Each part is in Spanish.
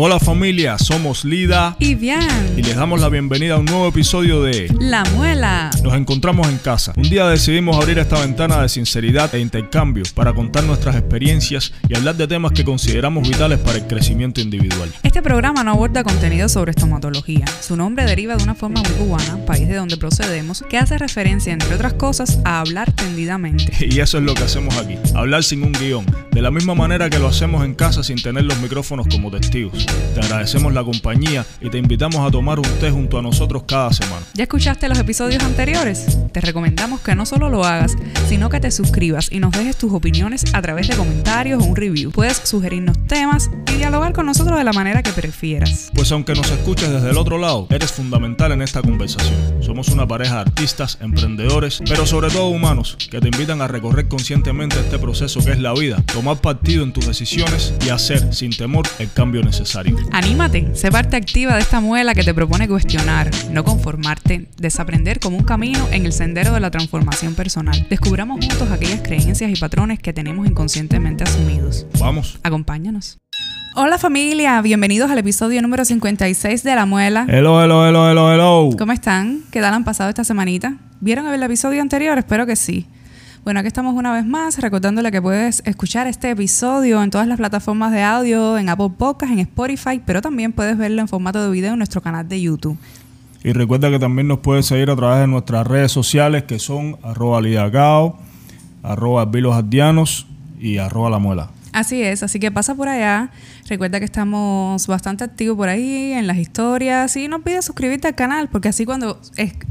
Hola familia, somos Lida y Bian. Y les damos la bienvenida a un nuevo episodio de La Muela. Nos encontramos en casa. Un día decidimos abrir esta ventana de sinceridad e intercambio para contar nuestras experiencias y hablar de temas que consideramos vitales para el crecimiento individual. Este programa no aborda contenido sobre estomatología. Su nombre deriva de una forma muy cubana, país de donde procedemos, que hace referencia, entre otras cosas, a hablar tendidamente. Y eso es lo que hacemos aquí, hablar sin un guion, de la misma manera que lo hacemos en casa sin tener los micrófonos como testigos. Te agradecemos la compañía y te invitamos a tomar un té junto a nosotros cada semana. ¿Ya escuchaste los episodios anteriores? Te recomendamos que no solo lo hagas, sino que te suscribas y nos dejes tus opiniones a través de comentarios o un review. Puedes sugerirnos temas y dialogar con nosotros de la manera que prefieras. Pues aunque nos escuches desde el otro lado, eres fundamental en esta conversación. Somos una pareja de artistas, emprendedores, pero sobre todo humanos, que te invitan a recorrer conscientemente este proceso que es la vida, tomar partido en tus decisiones y hacer sin temor el cambio necesario. Anímate, sé parte activa de esta muela que te propone cuestionar, no conformarte, desaprender como un camino en el sendero de la transformación personal. Descubramos juntos aquellas creencias y patrones que tenemos inconscientemente asumidos. Vamos. Acompáñanos. Hola familia, bienvenidos al episodio número 56 de La Muela. Hello, hello, hello, hello, hello. ¿Cómo están? ¿Qué tal han pasado esta semanita? ¿Vieron el episodio anterior? Espero que sí. Bueno, aquí estamos una vez más, recordándole que puedes escuchar este episodio en todas las plataformas de audio, en Apple Podcasts, en Spotify, pero también puedes verlo en formato de video en nuestro canal de YouTube. Y recuerda que también nos puedes seguir a través de nuestras redes sociales que son arroba lidacao, arroba vilosardianos y arroba la muela. Así es, así que pasa por allá. Recuerda que estamos bastante activos por ahí en las historias y no pides suscribirte al canal porque así cuando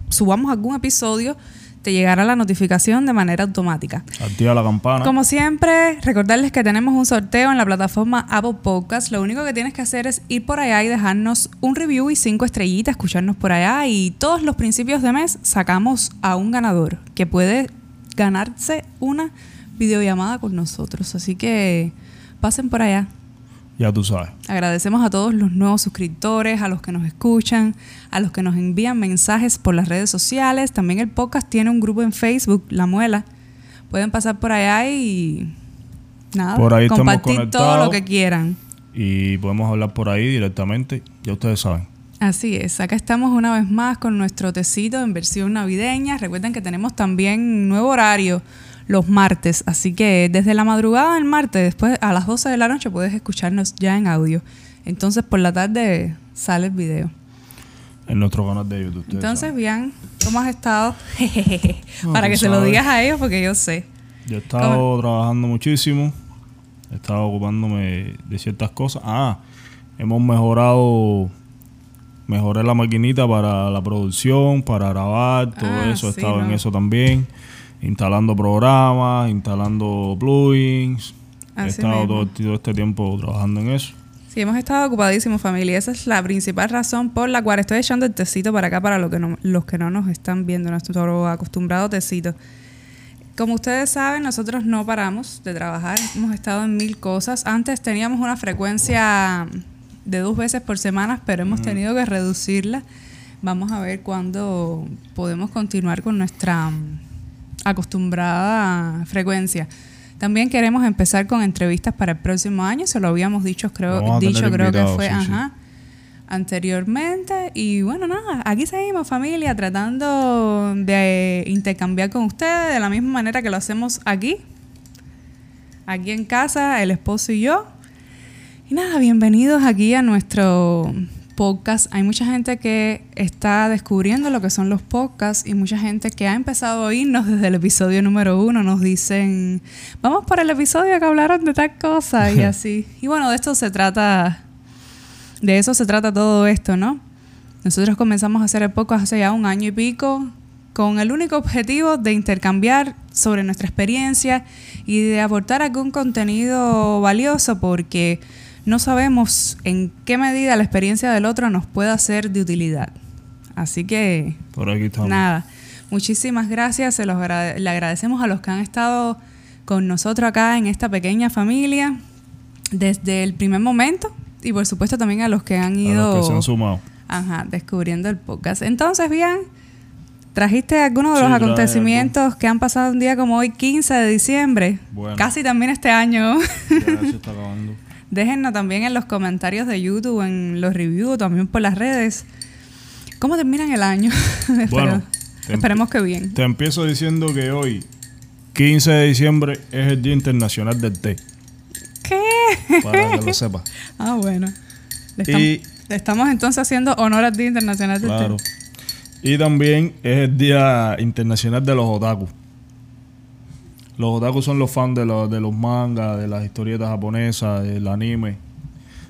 subamos algún episodio te llegará la notificación de manera automática. Activa la campana. Como siempre, recordarles que tenemos un sorteo en la plataforma Apple Podcast. Lo único que tienes que hacer es ir por allá y dejarnos un review y cinco estrellitas, escucharnos por allá y todos los principios de mes sacamos a un ganador que puede ganarse una videollamada con nosotros. Así que pasen por allá. Ya tú sabes. Agradecemos a todos los nuevos suscriptores, a los que nos escuchan, a los que nos envían mensajes por las redes sociales. También el podcast tiene un grupo en Facebook, La Muela. Pueden pasar por allá y nada, por ahí compartir todo lo que quieran. Y podemos hablar por ahí directamente, ya ustedes saben. Así es, acá estamos una vez más con nuestro tecito en versión navideña. Recuerden que tenemos también nuevo horario los martes. Así que desde la madrugada del martes, después a las 12 de la noche, puedes escucharnos ya en audio. Entonces por la tarde sale el video. En nuestro canal de YouTube. Entonces, bien, ¿cómo has estado? Para que se lo digas a ellos, porque yo sé. Yo he estado trabajando muchísimo. He estado ocupándome de ciertas cosas. Ah, hemos mejorado. Mejoré la maquinita para la producción, para grabar, todo ah, eso. He estado en eso también instalando programas, instalando plugins. He estado todo, este tiempo trabajando en eso. Sí, hemos estado ocupadísimos, familia. Esa es la principal razón por la cual estoy echando el tecito para acá para los que no, los que no nos están viendo, nuestro acostumbrado tecito. Como ustedes saben, nosotros no paramos de trabajar. Hemos estado en mil cosas. Antes teníamos una frecuencia de dos veces por semana, pero hemos tenido que reducirla. Vamos a ver cuándo podemos continuar con nuestra acostumbrada frecuencia. También queremos empezar con entrevistas para el próximo año, se lo habíamos dicho, creo, dicho, creo que fue anteriormente. Y bueno, nada, aquí seguimos familia, tratando de intercambiar con ustedes de la misma manera que lo hacemos aquí, aquí en casa, el esposo y yo. Y nada, bienvenidos aquí a nuestro podcasts. Hay mucha gente que está descubriendo lo que son los podcasts y mucha gente que ha empezado a oírnos desde el episodio número uno. Nos dicen, vamos por el episodio que hablaron de tal cosa y así. Y bueno, de esto se trata, de eso se trata todo esto, ¿no? Nosotros comenzamos a hacer el podcast hace ya un año y pico con el único objetivo de intercambiar sobre nuestra experiencia y de aportar algún contenido valioso porque no sabemos en qué medida la experiencia del otro nos pueda ser de utilidad. Así que, Por aquí nada, muchísimas gracias, se los le agradecemos a los que han estado con nosotros acá en esta pequeña familia desde el primer momento y por supuesto también a los que han ido... A los que se han sumado. Ajá, descubriendo el podcast. Entonces, bien, ¿trajiste algunos de los acontecimientos que han pasado un día como hoy, 15 de diciembre? Casi también este año. Ya se está acabando. Déjennos también en los comentarios de YouTube, en los reviews, también por las redes. ¿Cómo terminan el año? Bueno, Esperemos que bien. Te empiezo diciendo que hoy, 15 de diciembre, es el Día Internacional del Té. ¿Qué? Para que lo sepas. Ah, bueno. Le estamos, Y- le estamos entonces haciendo honor al Día Internacional del Té. Claro. Y también es el Día Internacional de los Otaku. Los otaku son los fans de, los de los mangas, de las historietas japonesas, del anime.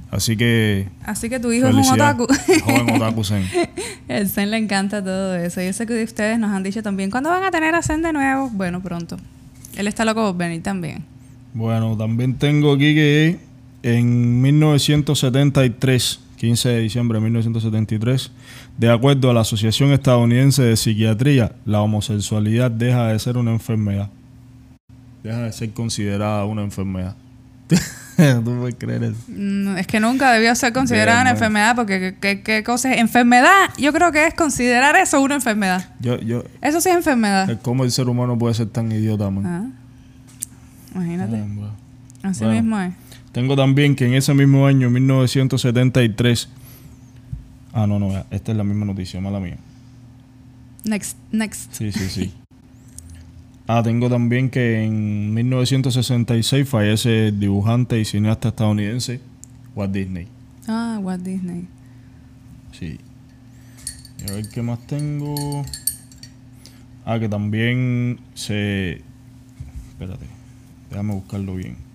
Así que. Así que tu hijo es un otaku. Joven otaku Zen. El Zen le encanta todo eso. Yo sé que ustedes nos han dicho también, ¿cuándo van a tener a Zen de nuevo? Bueno, pronto. Él está loco por venir también. Bueno, también tengo aquí que en 1973, 15 de diciembre de 1973, de acuerdo a la Asociación Estadounidense de Psiquiatría, la homosexualidad deja de ser una enfermedad. Deja de ser considerada una enfermedad. ¿Tú puedes creer eso? Es que nunca debió ser considerada una enfermedad porque ¿qué, cosa es? Enfermedad, yo creo que es considerar eso una enfermedad. Yo, yo, Eso sí es enfermedad. ¿Cómo el ser humano puede ser tan idiota, man? Ah. Imagínate. Ah. Así Bueno. mismo es. Tengo también que en ese mismo año, 1973. Ah, no, no, esta es la misma noticia, mala mía. Next, next. Sí, sí, sí. Ah, tengo también que en 1966 fallece el dibujante y cineasta estadounidense Walt Disney. Ah, Walt Disney. Sí. Y a ver qué más tengo. Ah, que también se. Espérate. Déjame buscarlo bien.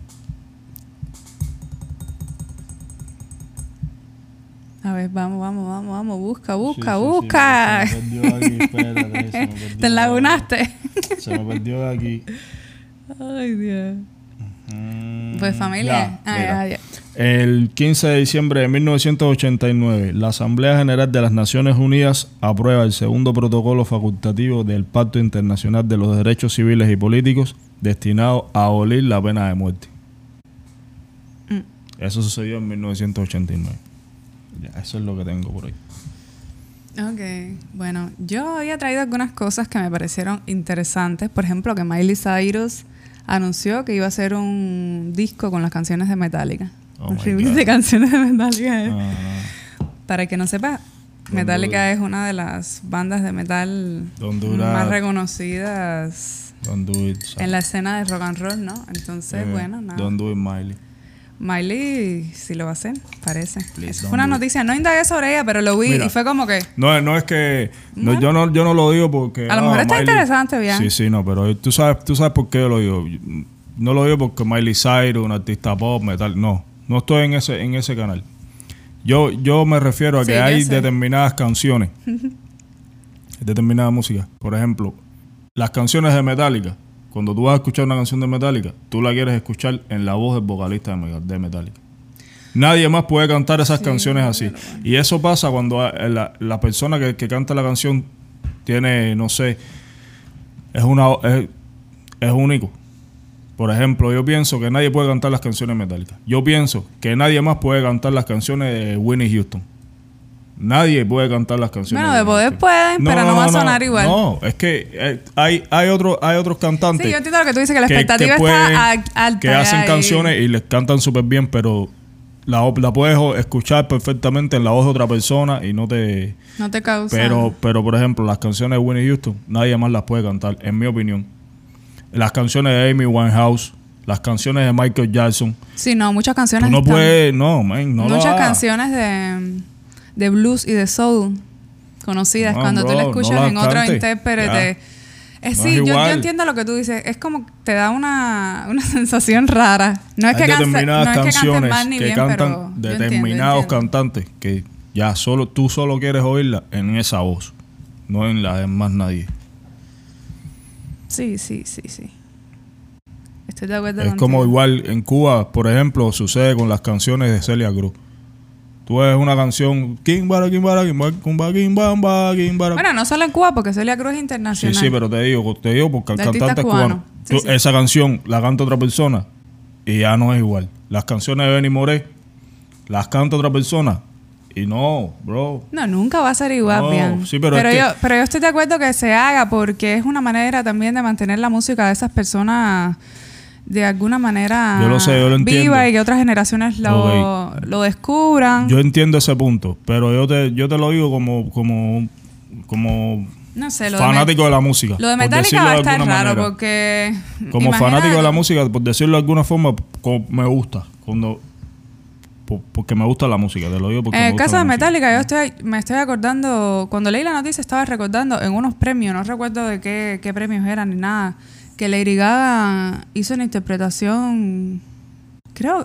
A ver, vamos, vamos, vamos, vamos. Busca, busca, Sí, sí, sí, busca. se me perdió aquí, espérate, se me perdió Te enlagunaste. Se me perdió de aquí. Ay, Dios. Mm, Pues familia. ya, Ah, ya. El 15 de diciembre de 1989, la Asamblea General de las Naciones Unidas aprueba el segundo protocolo facultativo del Pacto Internacional de los Derechos Civiles y Políticos destinado a abolir la pena de muerte. Mm. Eso sucedió en 1989. Eso es lo que tengo por ahí. Ok, bueno, yo había traído algunas cosas que me parecieron interesantes. Por ejemplo, que Miley Cyrus anunció que iba a hacer un disco con las canciones de Metallica. Oh un remix de canciones de Metallica. Ah, Para que no sepa, Metallica es una de las bandas de metal más reconocidas do it. En la escena de rock and roll, ¿no? Entonces, Eh, bueno, nada. Don't do it, Miley. Miley sí lo va a hacer, parece. Eso fue una noticia. No indagué sobre ella, pero lo vi Mira. y fue como que... No, no es que. no, yo, no, yo no lo digo porque. A lo ah, mejor está Miley- interesante, bien. Sí, sí, no, pero tú sabes, tú sabes por qué yo lo digo. No lo digo porque Miley Cyrus, un artista pop, metal. No, no estoy en ese, en ese canal. Yo, yo me refiero a que hay determinadas canciones, determinada música. Por ejemplo, las canciones de Metallica. Cuando tú vas a escuchar una canción de Metallica, tú la quieres escuchar en la voz del vocalista de Me- de Metallica. Nadie más puede cantar esas canciones así. Y eso pasa cuando eh, la, la persona que, que canta la canción tiene, no sé, es una es, es único. Por ejemplo, yo pienso que nadie puede cantar las canciones metálicas. Yo pienso que nadie más puede cantar las canciones de Winnie Houston. Nadie puede cantar las canciones. Bueno, de poder pueden, pero no va a sonar igual. No, es que eh, hay, hay, otro, hay otros cantantes Sí, yo entiendo lo que tú dices, que la que- expectativa que pueden- está al- alta. que hacen canciones y les cantan súper bien, pero la, la puedes escuchar perfectamente en la voz de otra persona y no te... No te causa... Pero, pero por ejemplo, las canciones de Winnie Houston, nadie más las puede cantar, en mi opinión. Las canciones de Amy Winehouse, las canciones de Michael Jackson. Sí, no, muchas Tú canciones no están- puedes, no, man, no muchas canciones de, de blues y de soul conocidas. No, Cuando tú la escuchas en otro intérprete... Es, No es sí, yo, yo entiendo lo que tú dices. Es como te da una, una sensación rara. No es Hay que, determinadas no es que canciones mal ni que bien, cantan pero determinados entiendo. cantantes que ya solo tú solo quieres oírla en esa voz, no en la de más nadie. Sí, sí, sí, sí. Estoy de acuerdo Es contigo. como igual en Cuba, por ejemplo, sucede con las canciones de Celia Cruz. Tú ves una canción, Kimbara, Kimbara, Kimbara, Kimbara, Kimbara, Kimbara. Bueno, no solo en Cuba, porque Celia Cruz es Sí, internacional. sí, pero te digo, te digo porque el De cantante es cubano. Sí, Tú- sí. Esa canción la canta otra persona y ya no es igual. Las canciones de Benny Moré las canta otra persona y no, bro. No, nunca va a ser igual, No, sí, pero es que- yo, pero yo estoy de acuerdo que se haga porque es una manera también de mantener la música de esas personas de alguna manera Yo lo sé, yo lo entiendo. viva y que otras generaciones lo, lo descubran. Yo entiendo ese punto, pero yo te, yo te lo digo como, como, como no sé, lo de fanático de, la música. Lo de Metallica va a estar raro manera. porque... Como fanático de la música, por decirlo de alguna forma, me gusta. Cuando, por- porque me gusta la música, te lo digo porque En el caso de. Metallica, yo estoy, me estoy acordando, cuando leí la noticia estaba recordando en unos premios, no recuerdo de qué, qué premios eran ni nada, que Lady Gaga hizo una interpretación, creo,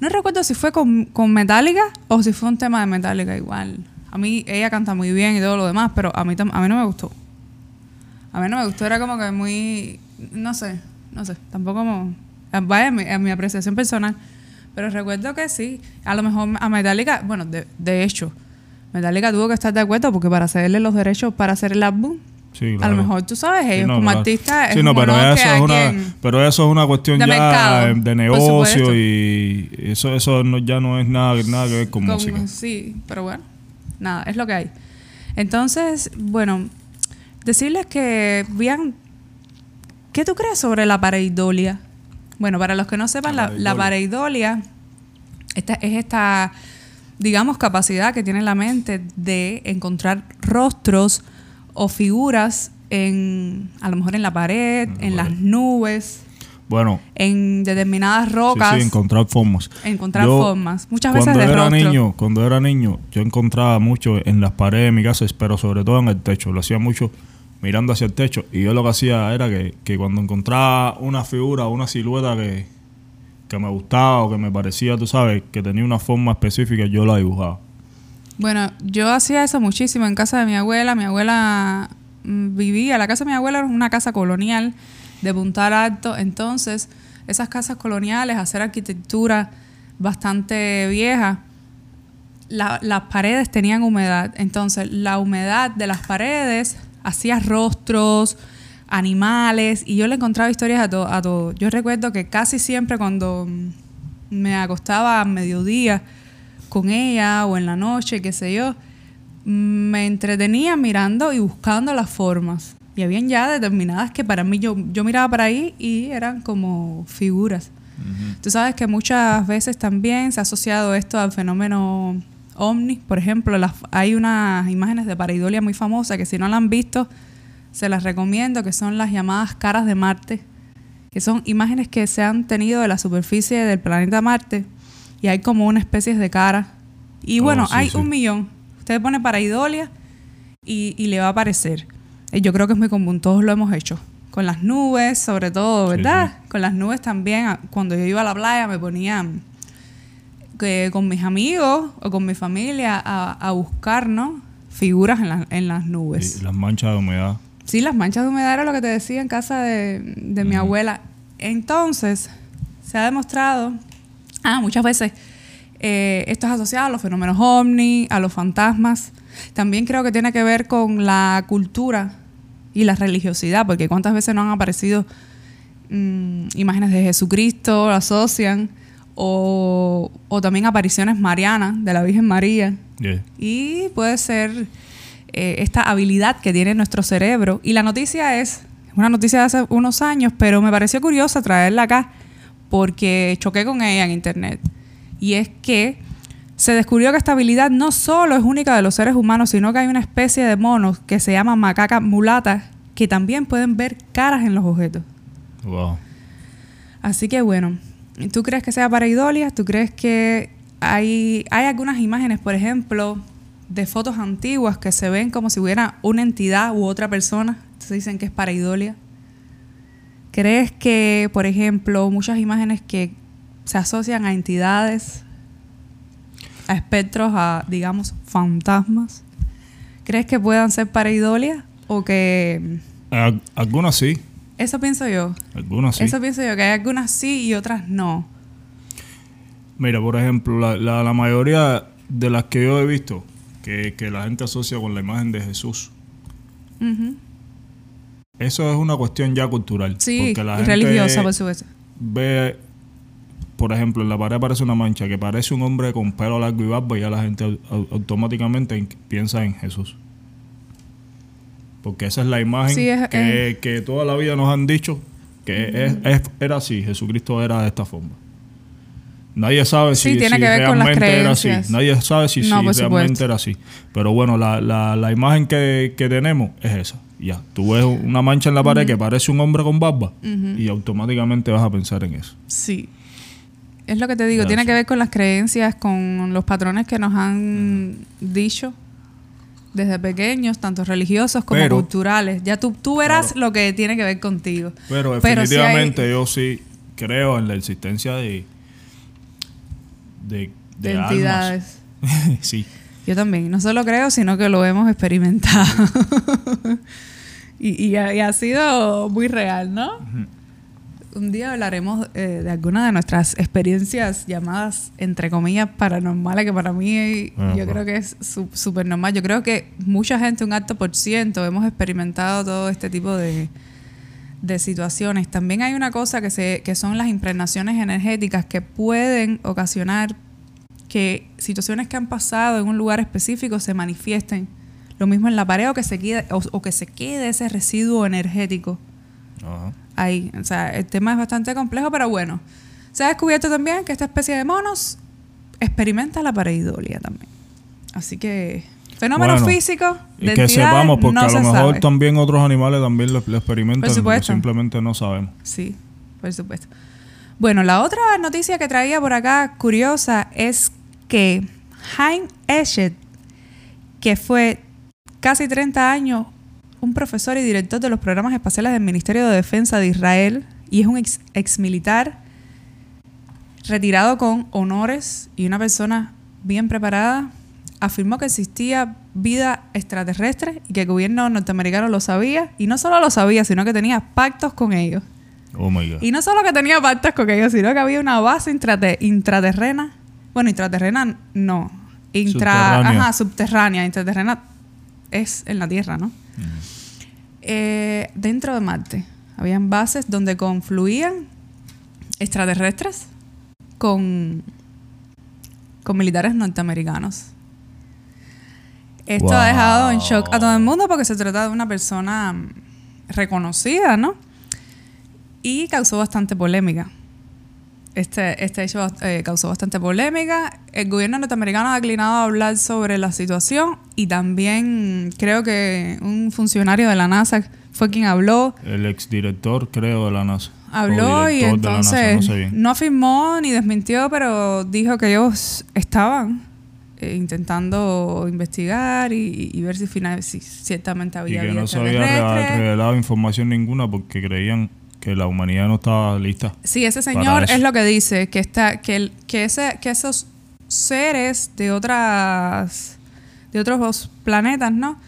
no recuerdo si fue con, con Metallica o si fue un tema de Metallica igual. A mí ella canta muy bien y todo lo demás, pero a mí, a mí no me gustó. A mí no me gustó, era como que muy, no sé, no sé, tampoco como, vaya, en mi, mi apreciación personal. Pero recuerdo que sí, a lo mejor a Metallica, bueno, de, de hecho, Metallica tuvo que estar de acuerdo porque para cederle los derechos para hacer el álbum, Sí, a lo mejor tú sabes, Sí, ellos no, como claro. artistas Sí, es no, pero eso, es una, pero eso es una cuestión de ya mercado, de por negocio y eso, eso no- ya no es nada, nada que ver con, con- música. Sí, pero bueno, nada, es lo que hay. Entonces, bueno, decirles que vean, ¿qué tú crees sobre la pareidolia? Bueno, para los que no sepan, La la, la pareidolia esta, es esta, digamos, capacidad que tiene la mente de encontrar rostros o figuras en, a lo mejor en la pared, En la en las nubes, Bueno, en determinadas sí, rocas, sí, encontrar formas. encontrar Yo, formas, muchas veces cuando de era rostro. niño, cuando era niño, yo encontraba mucho en las paredes de mi casa, pero sobre todo en el techo. Lo hacía mucho mirando hacia el techo. Y yo lo que hacía era que, que cuando encontraba una figura, una silueta que, que me gustaba o que me parecía, tú sabes, que tenía una forma específica, yo la dibujaba. Bueno, yo hacía eso muchísimo en casa de mi abuela. Mi abuela mm, vivía, la casa de mi abuela era una casa colonial de Puntal Alto. Entonces, esas casas coloniales, hacer arquitectura bastante vieja, la- las paredes tenían humedad. Entonces, la humedad de las paredes hacía rostros, animales, y yo le encontraba historias a todo. A todo. Yo recuerdo que casi siempre cuando mm, me acostaba a mediodía con ella o en la noche, qué sé yo, me entretenía mirando y buscando las formas. Y habían ya determinadas que para mí yo, yo miraba para ahí y eran como figuras. Tú sabes que muchas veces también se ha asociado esto al fenómeno ovni. Por ejemplo, las- hay unas imágenes de pareidolia muy famosas que si no la han visto, se las recomiendo, que son las llamadas caras de Marte, que son imágenes que se han tenido de la superficie del planeta Marte y hay como una especie de cara. Y Oh, bueno, sí, hay sí. un millón. Usted pone pareidolia y, y le va a aparecer. Eh, Yo creo que es muy común, todos lo hemos hecho. Con las nubes, sobre todo, Sí, ¿verdad? Con las nubes también. a- Cuando yo iba a la playa me ponía mm, que con mis amigos o con mi familia a, a buscar, ¿no? Figuras en, la- en las nubes. Y las manchas de humedad. Sí, las manchas de humedad era lo que te decía en casa de, de mi abuela. Entonces, se ha demostrado, ah, muchas veces, eh, esto es asociado a los fenómenos ovni, a los fantasmas. También creo que tiene que ver con la cultura y la religiosidad, porque cuántas veces no han aparecido mm, imágenes de Jesucristo, lo asocian, o, o también apariciones marianas de la Virgen María. Yeah. Y puede ser eh, esta habilidad que tiene nuestro cerebro. Y la noticia es, una noticia de hace unos años, pero me pareció curiosa traerla acá porque choqué con ella en internet. Y es que se descubrió que esta habilidad no solo es única de los seres humanos, sino que hay una especie de monos que se llama macaca mulata que también pueden ver caras en los objetos. Wow. Así que bueno, ¿tú crees que sea pareidolia? ¿Tú crees que hay, hay algunas imágenes, por ejemplo, de fotos antiguas que se ven como si hubiera una entidad u otra persona? Entonces dicen que es pareidolia. ¿Crees que, por ejemplo, muchas imágenes que se asocian a entidades, a espectros, a, digamos, fantasmas, ¿crees que puedan ser pareidolia? ¿O que... Al- algunas sí, Eso pienso yo. algunas sí. Eso pienso yo, que hay algunas sí y otras no. Mira, por ejemplo, la, la, la mayoría de las que yo he visto que, que la gente asocia con la imagen de Jesús. Eso es una cuestión ya cultural. Sí, porque la gente religiosa, por supuesto. ve, por ejemplo, en la pared aparece una mancha que parece un hombre con pelo largo y barba y ya la gente au- au- automáticamente en- piensa en Jesús. Porque esa es la imagen Sí, es- que, que toda la vida nos han dicho Que es- es- era así, Jesucristo era de esta forma. Nadie sabe Sí, si, tiene si que ver con las realmente era así. Nadie sabe si, No, si realmente supuesto. era así. Pero bueno, la, la, la imagen que, que tenemos es esa. Ya, tú ves una mancha en la pared que parece un hombre con barba y automáticamente vas a pensar en eso. Sí. Es lo que te digo, tiene que ver con las creencias, con los patrones que nos han dicho desde pequeños, tanto religiosos como Pero- culturales. Ya tú, tú verás Claro. lo que tiene que ver contigo. Pero definitivamente yo sí creo en la existencia de de, De, de almas. entidades. sí. Yo también. No solo creo, sino que lo hemos experimentado. y, y ha, y ha sido muy real, ¿no? Un día hablaremos eh, de alguna de nuestras experiencias llamadas, entre comillas, paranormales, que para mí Ah, yo creo que es su- súper normal. Yo creo que mucha gente, un alto por ciento, hemos experimentado todo este tipo de, de situaciones. También hay una cosa que, se, que son las impregnaciones energéticas que pueden ocasionar que situaciones que han pasado en un lugar específico se manifiesten. Lo mismo en la pared o que se quede, o, o que se quede ese residuo energético ahí. O sea, el tema es bastante complejo, pero bueno. Se ha descubierto también que esta especie de monos experimenta la pareidolia también. Así que fenómenos Bueno, físicos Y que sepamos, porque no a lo mejor sabe. también otros animales también lo, lo experimentan, Por supuesto. simplemente no sabemos. Sí, por supuesto. Bueno, la otra noticia que traía por acá curiosa es que Hein Eshet, que fue casi 30 años un profesor y director de los programas espaciales del Ministerio de Defensa de Israel y es un ex militar retirado con honores y una persona bien preparada, afirmó que existía vida extraterrestre y que el gobierno norteamericano lo sabía y no solo lo sabía, sino que tenía pactos con ellos. Oh my God. Y no solo que tenía pactos con ellos, sino que había una base intrate- intraterrena. Bueno, intraterrena no. Intra, Subterránea. ajá, subterránea. Intraterrena es en la Tierra, ¿no? Eh, dentro de Marte. Habían bases donde confluían extraterrestres con, con militares norteamericanos. Esto ha dejado en shock a todo el mundo porque se trata de una persona reconocida, ¿no? Y causó bastante polémica. Este, este hecho eh, causó bastante polémica. El gobierno norteamericano ha declinado a hablar sobre la situación y también creo que un funcionario de la NASA fue quien habló El exdirector, creo, de la NASA. Habló y NASA, entonces no sé no afirmó ni desmintió, pero dijo que ellos estaban eh, intentando investigar y, y ver si, final, si ciertamente Y había que vida no se había revelado información ninguna porque creían que la humanidad no estaba lista. Sí, ese señor es lo que dice, que está, que, el- que ese, que esos seres de otras, de otros planetas, ¿no?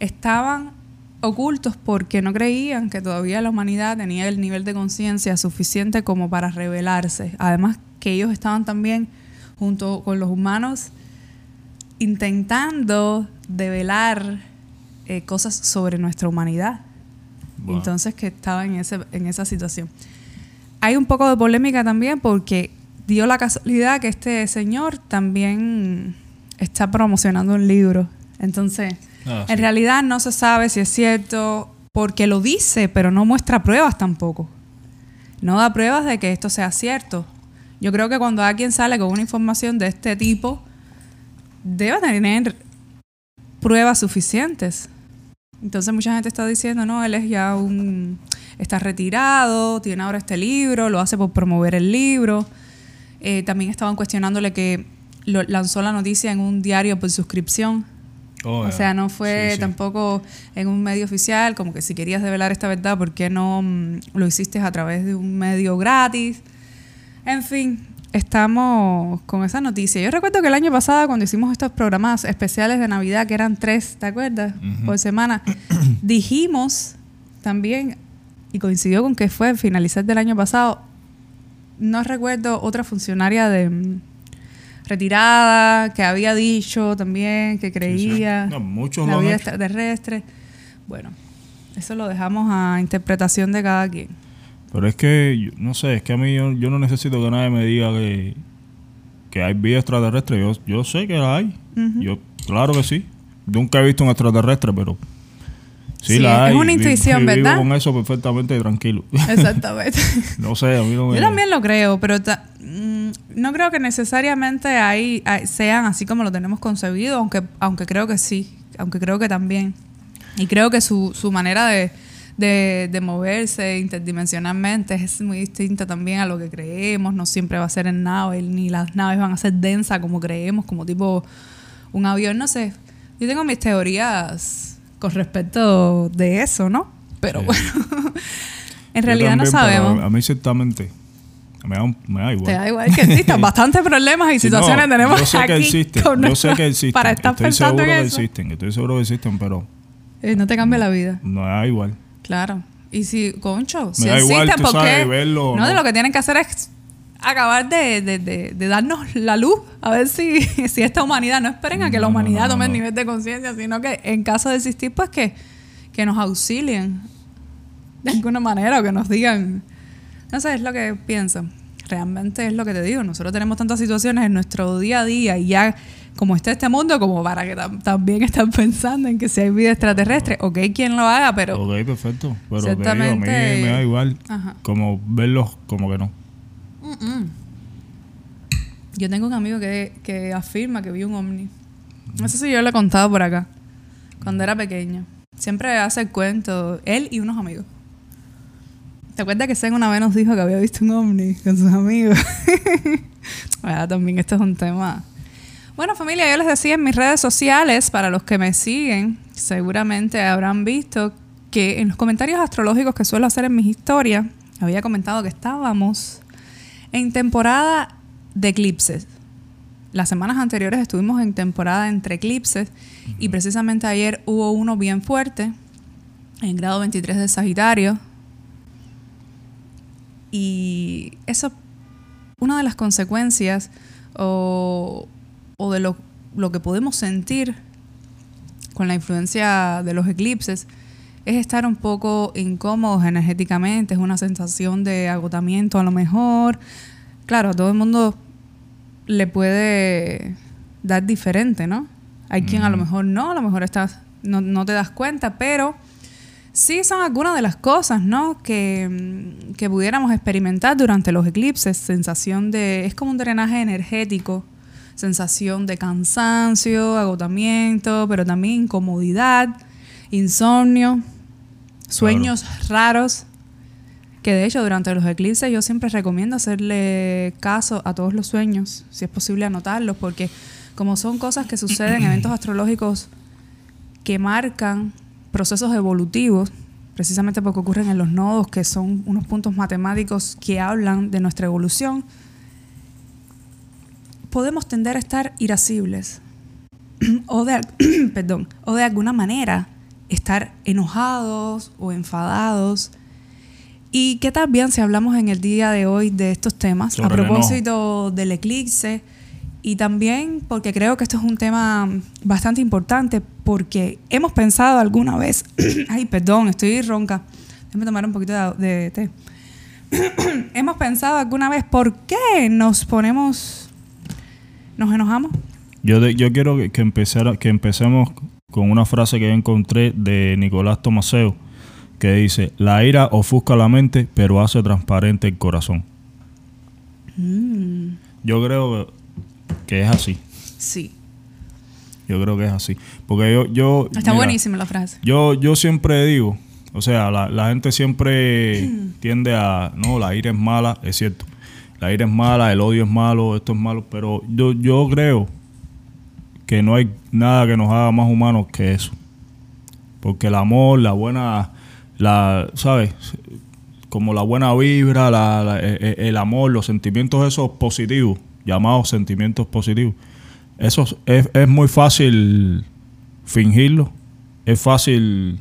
Estaban ocultos porque no creían que todavía la humanidad tenía el nivel de conciencia suficiente como para revelarse. Además que ellos estaban también junto con los humanos intentando develar eh, cosas sobre nuestra humanidad. Wow. Entonces que estaba en, ese, en esa situación. Hay un poco de polémica también porque dio la casualidad que este señor también está promocionando un libro. Entonces, Ah, en realidad no se sabe si es cierto porque lo dice, pero no muestra pruebas tampoco. No da pruebas de que esto sea cierto. Yo creo que cuando alguien sale con una información de este tipo, debe tener pruebas suficientes. Entonces mucha gente está diciendo, no, él es ya un... está retirado, tiene ahora este libro, lo hace por promover el libro. Eh, también estaban cuestionándole que lo- lanzó la noticia en un diario por suscripción. Oh, O sea, no fue Sí, sí. tampoco en un medio oficial, como que si querías develar esta verdad, ¿por qué no mm, lo hiciste a través de un medio gratis? En fin, estamos con esa noticia. Yo recuerdo que el año pasado, cuando hicimos estos programas especiales de Navidad, que eran tres, ¿te acuerdas? Por semana, dijimos también, y coincidió con que fue al finalizar del año pasado, no recuerdo otra funcionaria de mm, retirada que había dicho también que creía No, muchos la vida hecho. extraterrestre. Bueno, eso lo dejamos a interpretación de cada quien. Pero es que, no sé, es que a mí yo, yo no necesito que nadie me diga que, que hay vida extraterrestre. Yo, yo sé que la hay. Yo, claro que sí. Nunca he visto un extraterrestre, pero Sí, Sí, la es hay. una intuición, vivo ¿verdad? con eso perfectamente tranquilo. Exactamente. no sé, a mí no me... Yo también lo creo, pero mm, no creo que necesariamente hay- sean así como lo tenemos concebido, aunque, aunque creo que sí, aunque creo que también. Y creo que su, su manera de, de, de moverse interdimensionalmente es muy distinta también a lo que creemos. No siempre va a ser en nave, ni las naves van a ser densas como creemos, como tipo un avión, no sé. Yo tengo mis teorías con respecto de eso, ¿no? Pero Sí. bueno, en realidad no también, pero sabemos. A mí ciertamente me da, me da igual. Te da igual que existan bastantes problemas y Sí, situaciones no, tenemos yo sé aquí que existen, con yo nuestra- sé que existen, para estar estoy seguro que eso. existen, estoy seguro que existen, pero Eh, no te cambia la vida, no da igual. Claro. Y si, concho, si existen, tú ¿por sabes, qué? verlo no, de no. lo que tienen que hacer es acabar de, de- de- de darnos la luz, a ver si, si esta humanidad, no esperen a que la No, humanidad no, tome el nivel de conciencia, sino que en caso de existir, pues que, que nos auxilien de alguna manera o que nos digan, no sé, es lo que pienso. Realmente es lo que te digo, nosotros tenemos tantas situaciones en nuestro día a día y ya como está este mundo, como para que tam- también están pensando en que si hay vida extraterrestre, ok, quien lo haga, pero... ok, perfecto. Pero te digo, a mí me da igual. Ajá. Como verlos, como que no. Yo tengo un amigo que, que afirma que vio un ovni. No sé si yo lo he contado por acá. Cuando era pequeño. Siempre hace el cuento, él y unos amigos. ¿Te acuerdas que Sen una vez nos dijo que había visto un ovni con sus amigos? Ah, también esto es un tema. Bueno, familia, yo les decía en mis redes sociales, para los que me siguen, seguramente habrán visto que en los comentarios astrológicos que suelo hacer en mis historias, había comentado que estábamos en temporada de eclipses. Las semanas anteriores estuvimos en temporada entre eclipses y precisamente ayer hubo uno bien fuerte en grado 23 de Sagitario. Y eso, una de las consecuencias o, o de lo, lo que podemos sentir con la influencia de los eclipses es estar un poco incómodos energéticamente, es una sensación de agotamiento a lo mejor. Claro, a todo el mundo le puede dar diferente, ¿no? Hay quien a lo mejor no, a lo mejor estás, no, no te das cuenta, pero sí son algunas de las cosas, ¿no? Que, que pudiéramos experimentar durante los eclipses. Sensación de, es como un drenaje energético, sensación de cansancio, agotamiento, pero también incomodidad, insomnio, sueños raros. Que de hecho durante los eclipses yo siempre recomiendo hacerle caso a todos los sueños, si es posible anotarlos, porque como son cosas que suceden, eventos astrológicos que marcan procesos evolutivos, precisamente porque ocurren en los nodos, que son unos puntos matemáticos que hablan de nuestra evolución, podemos tender a estar irascibles o de, perdón, o de alguna manera estar enojados o enfadados. ¿Y qué tal bien si hablamos en el día de hoy de estos temas? Sobre a propósito del eclipse y también porque creo que esto es un tema bastante importante porque hemos pensado alguna vez, ay, perdón, estoy ronca, déjame tomar un poquito de, de té. hemos pensado alguna vez por qué nos ponemos, nos enojamos. Yo, de- yo quiero que, que, empezara- que empecemos con una frase que yo encontré de Nicolás Tomaseo, que dice, la ira ofusca la mente, pero hace transparente el corazón. Mm, Yo creo que es así. sí, Yo creo que es así. Porque yo... yo está mira, buenísima la frase. Yo, yo siempre digo, o sea, la, la gente siempre tiende a, no, la ira es mala, es cierto. La ira es mala, el odio es malo, esto es malo, pero yo, yo creo que no hay nada que nos haga más humanos que eso. Porque el amor, la buena, la, ¿sabes? Como la buena vibra, e- e- el amor, los sentimientos esos positivos, llamados sentimientos positivos. Eso es, es muy fácil fingirlo. Es fácil,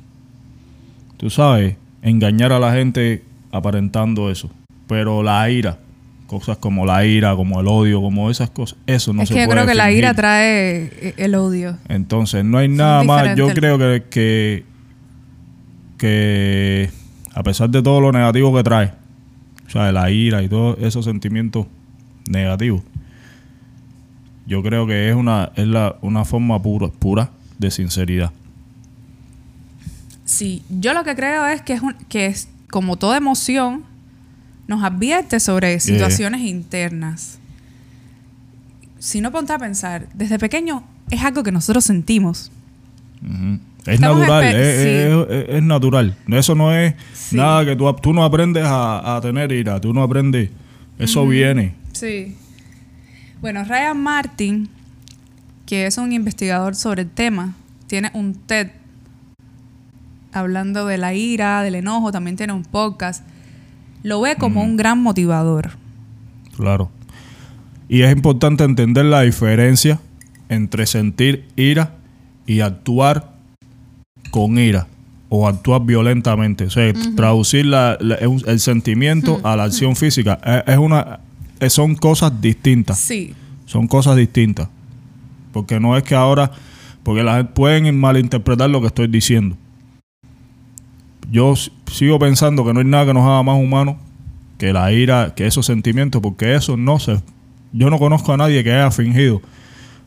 tú sabes, engañar a la gente aparentando eso. Pero la ira, cosas como la ira, como el odio, como esas cosas, eso no es se que yo puede creo que la ira trae eh, el odio. Entonces, no hay nada más. Yo creo que, que, que a pesar de todo lo negativo que trae, o sea, la ira y todos esos sentimientos negativos, yo creo que es una, es la, una forma pura, pura de sinceridad. Sí, yo lo que creo es que es, un- que es como toda emoción, nos advierte sobre situaciones internas. Si no ponte a pensar, desde pequeño es algo que nosotros sentimos. Es Estamos natural, es, sí. es- es- es natural. Eso no es Sí. nada que tú, tú no aprendes a, a tener ira, tú no aprendes. Eso viene. Sí. Bueno, Ryan Martin, que es un investigador sobre el tema, tiene un TED hablando de la ira, del enojo, también tiene un podcast. Lo ve como un gran motivador. Claro. Y es importante entender la diferencia entre sentir ira y actuar con ira o actuar violentamente. O sea, traducir la- la- el sentimiento a la acción física. Es, es una, son cosas distintas. Sí, Son cosas distintas. Porque no es que ahora, porque la gente pueden malinterpretar lo que estoy diciendo. Yo sigo pensando que no hay nada que nos haga más humanos que la ira, que esos sentimientos, porque eso no se... Yo no conozco a nadie que haya fingido,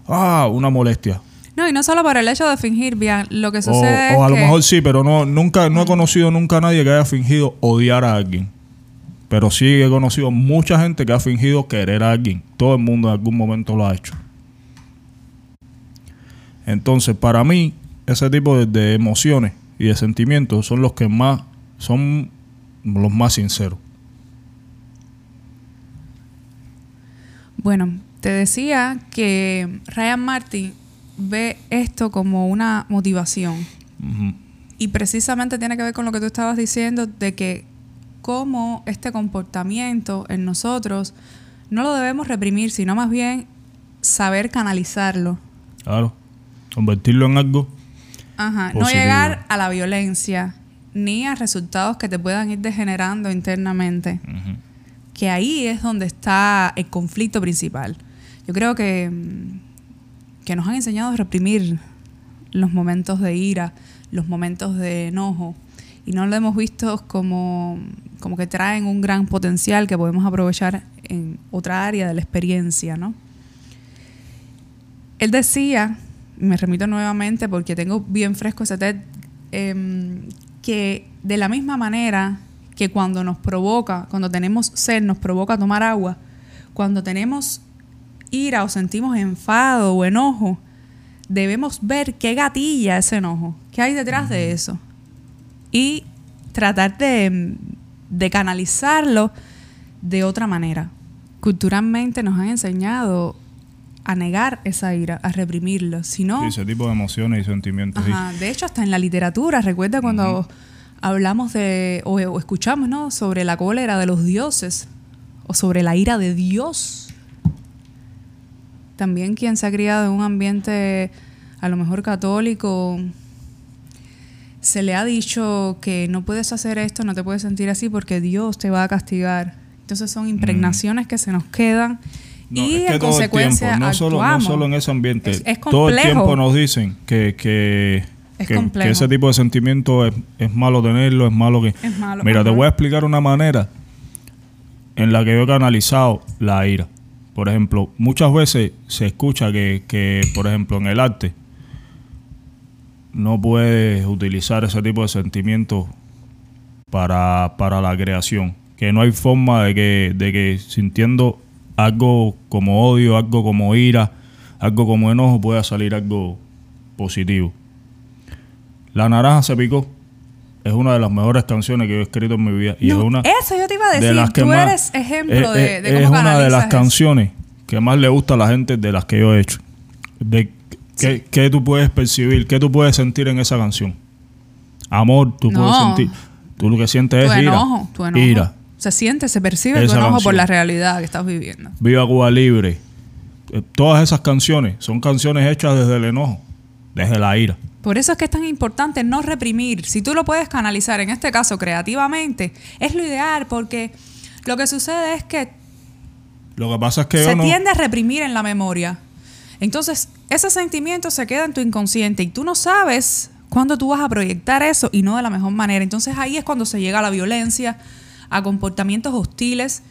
ah, una molestia. No, y no solo por el hecho de fingir bien, lo que O, sucede o a es lo que- mejor sí, pero no, nunca, no he conocido nunca a nadie que haya fingido odiar a alguien. Pero sí he conocido mucha gente que ha fingido querer a alguien. Todo el mundo en algún momento lo ha hecho. Entonces, para mí, ese tipo de, de emociones y de sentimientos son los que más, son los más sinceros. Bueno, te decía que Ryan Martin ve esto como una motivación. Y precisamente tiene que ver con lo que tú estabas diciendo de que cómo este comportamiento en nosotros no lo debemos reprimir, sino más bien saber canalizarlo. Claro. Convertirlo en algo. Ajá, no Positivo. llegar a la violencia ni a resultados que te puedan ir degenerando internamente. Que ahí es donde está el conflicto principal. Yo creo que, mm, que nos han enseñado a reprimir los momentos de ira, los momentos de enojo, y no lo hemos visto como, como que traen un gran potencial que podemos aprovechar en otra área de la experiencia, ¿no? Él decía, me remito nuevamente porque tengo bien fresco ese TED, em, que de la misma manera que cuando nos provoca, cuando tenemos sed, nos provoca tomar agua, cuando tenemos ira o sentimos enfado o enojo, debemos ver qué gatilla ese enojo, qué hay detrás de eso. Y tratar de, de canalizarlo de otra manera. Culturalmente nos han enseñado a negar esa ira, a reprimirlo. Si no, Sí, ese tipo de emociones y sentimientos. sí. De hecho, hasta en la literatura, recuerda cuando hablamos de, o, o escuchamos, ¿no? Sobre la cólera de los dioses, o sobre la ira de Dios. También quien se ha criado en un ambiente, a lo mejor católico, se le ha dicho que no puedes hacer esto, no te puedes sentir así porque Dios te va a castigar. Entonces son impregnaciones que se nos quedan No, y es que en todo el consecuencia tiempo, no solo, no actuamos. solo en ese ambiente, Es- es todo el tiempo nos dicen que, que, Es que- ese tipo de sentimiento es, es malo tenerlo, es malo que... Malo, Mira, te voy a explicar una manera en la que yo he canalizado la ira. Por ejemplo, muchas veces se escucha que, que, por ejemplo, en el arte no puedes utilizar ese tipo de sentimientos para, para la creación. Que no hay forma de que, de que sintiendo algo como odio, algo como ira, algo como enojo, pueda salir algo positivo. La naranja se picó. Es una de las mejores canciones que yo he escrito en mi vida. Y No, es una eso yo te iba a decir. de las que Tú más- eres ejemplo es- de, es- de cómo es una de las eso. canciones que más le gusta a la gente de las que yo he hecho. De qué, qué tú puedes percibir, qué tú puedes sentir en esa canción. Amor, tú No. puedes sentir. Tú lo que sientes Tu es ira. enojo, tu enojo. Ira. Se siente, se percibe tu enojo por canción. la realidad que estás viviendo. Viva Cuba Libre. Eh, Todas esas canciones son canciones hechas desde el enojo, desde la ira. Por eso es que es tan importante no reprimir. Si tú lo puedes canalizar, en este caso creativamente, es lo ideal porque lo que sucede es que Lo que pasa es que se no. tiende a reprimir en la memoria. Entonces, ese sentimiento se queda en tu inconsciente y tú no sabes cuándo tú vas a proyectar eso y no de la mejor manera. Entonces ahí es cuando se llega a la violencia, a comportamientos hostiles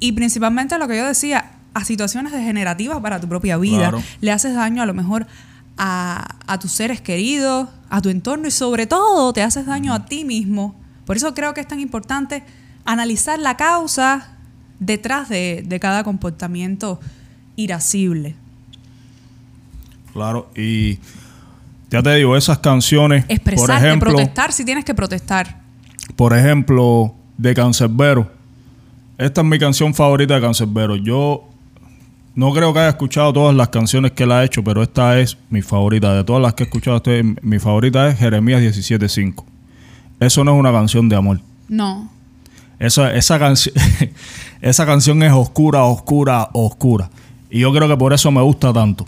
y principalmente lo que yo decía, a situaciones degenerativas para tu propia vida. Claro. Le haces daño a lo mejor a, a tus seres queridos, a tu entorno y sobre todo te haces daño a ti mismo. Por eso creo que es tan importante analizar la causa detrás de, de cada comportamiento irascible. Claro, y ya te digo, esas canciones, por Expresarte, ejemplo, protestar si tienes que protestar. por ejemplo, de Cancerbero. Esta es mi canción favorita de Cancerbero. Yo no creo que haya escuchado todas las canciones que él ha hecho, pero esta es mi favorita. De todas las que he escuchado, este- mi favorita es Jeremías 17.5. Eso no es una canción de amor. No. Esa, esa, esa canción es oscura, oscura, oscura. Y yo creo que por eso me gusta tanto.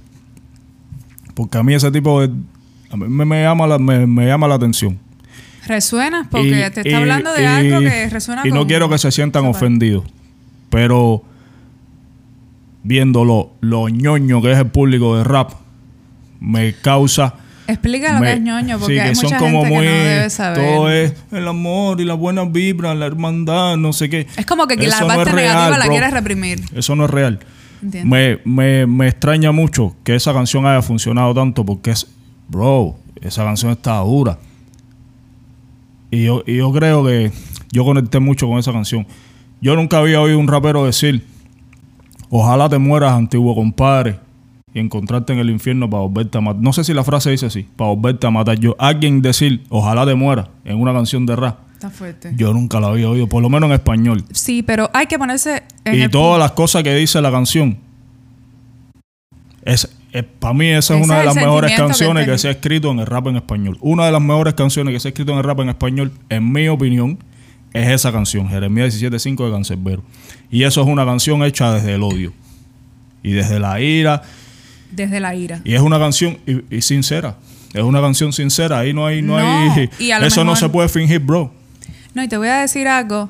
Porque a mí ese tipo de... A mí me llama, la, me, me llama la atención. Resuenas porque Y- te está y- hablando de y- algo que resuena Y no con- quiero que se sientan ofendidos. Pero viendo lo, ñoño que es el público de rap, me causa... Explica lo me- que es ñoño, porque sí, hay que mucha son como gente muy... que no debe saber. Todo es el amor y la buena vibra, la hermandad, no sé qué. Es como que la no parte real, negativa la quieres reprimir. Eso no es real. Me, me, me extraña mucho que esa canción haya funcionado tanto porque es, bro, esa canción está dura. Y yo, y yo creo que yo conecté mucho con esa canción. Yo nunca había oído un rapero decir, ojalá te mueras, antiguo compadre, y encontrarte en el infierno para volverte a matar. No sé si la frase dice así, para volverte a matar. Yo, alguien decir, ojalá te mueras, en una canción de rap, Está fuerte. yo nunca la había oído, por lo menos en español. Sí, pero hay que ponerse en Y el todas las cosas que dice la canción. Es, para mí esa es Ese una de las mejores que canciones que, se ha escrito en el rap en español. Una de las mejores canciones que se ha escrito en el rap en español, en mi opinión, es esa canción, Jeremías 17.5 de Cancerbero. Y eso es una canción hecha desde el odio. Y desde la ira. desde la ira. Y es una canción y, y sincera. Es una canción sincera. Ahí no hay... No, No, hay eso no se puede fingir, bro. No, y te voy a decir algo.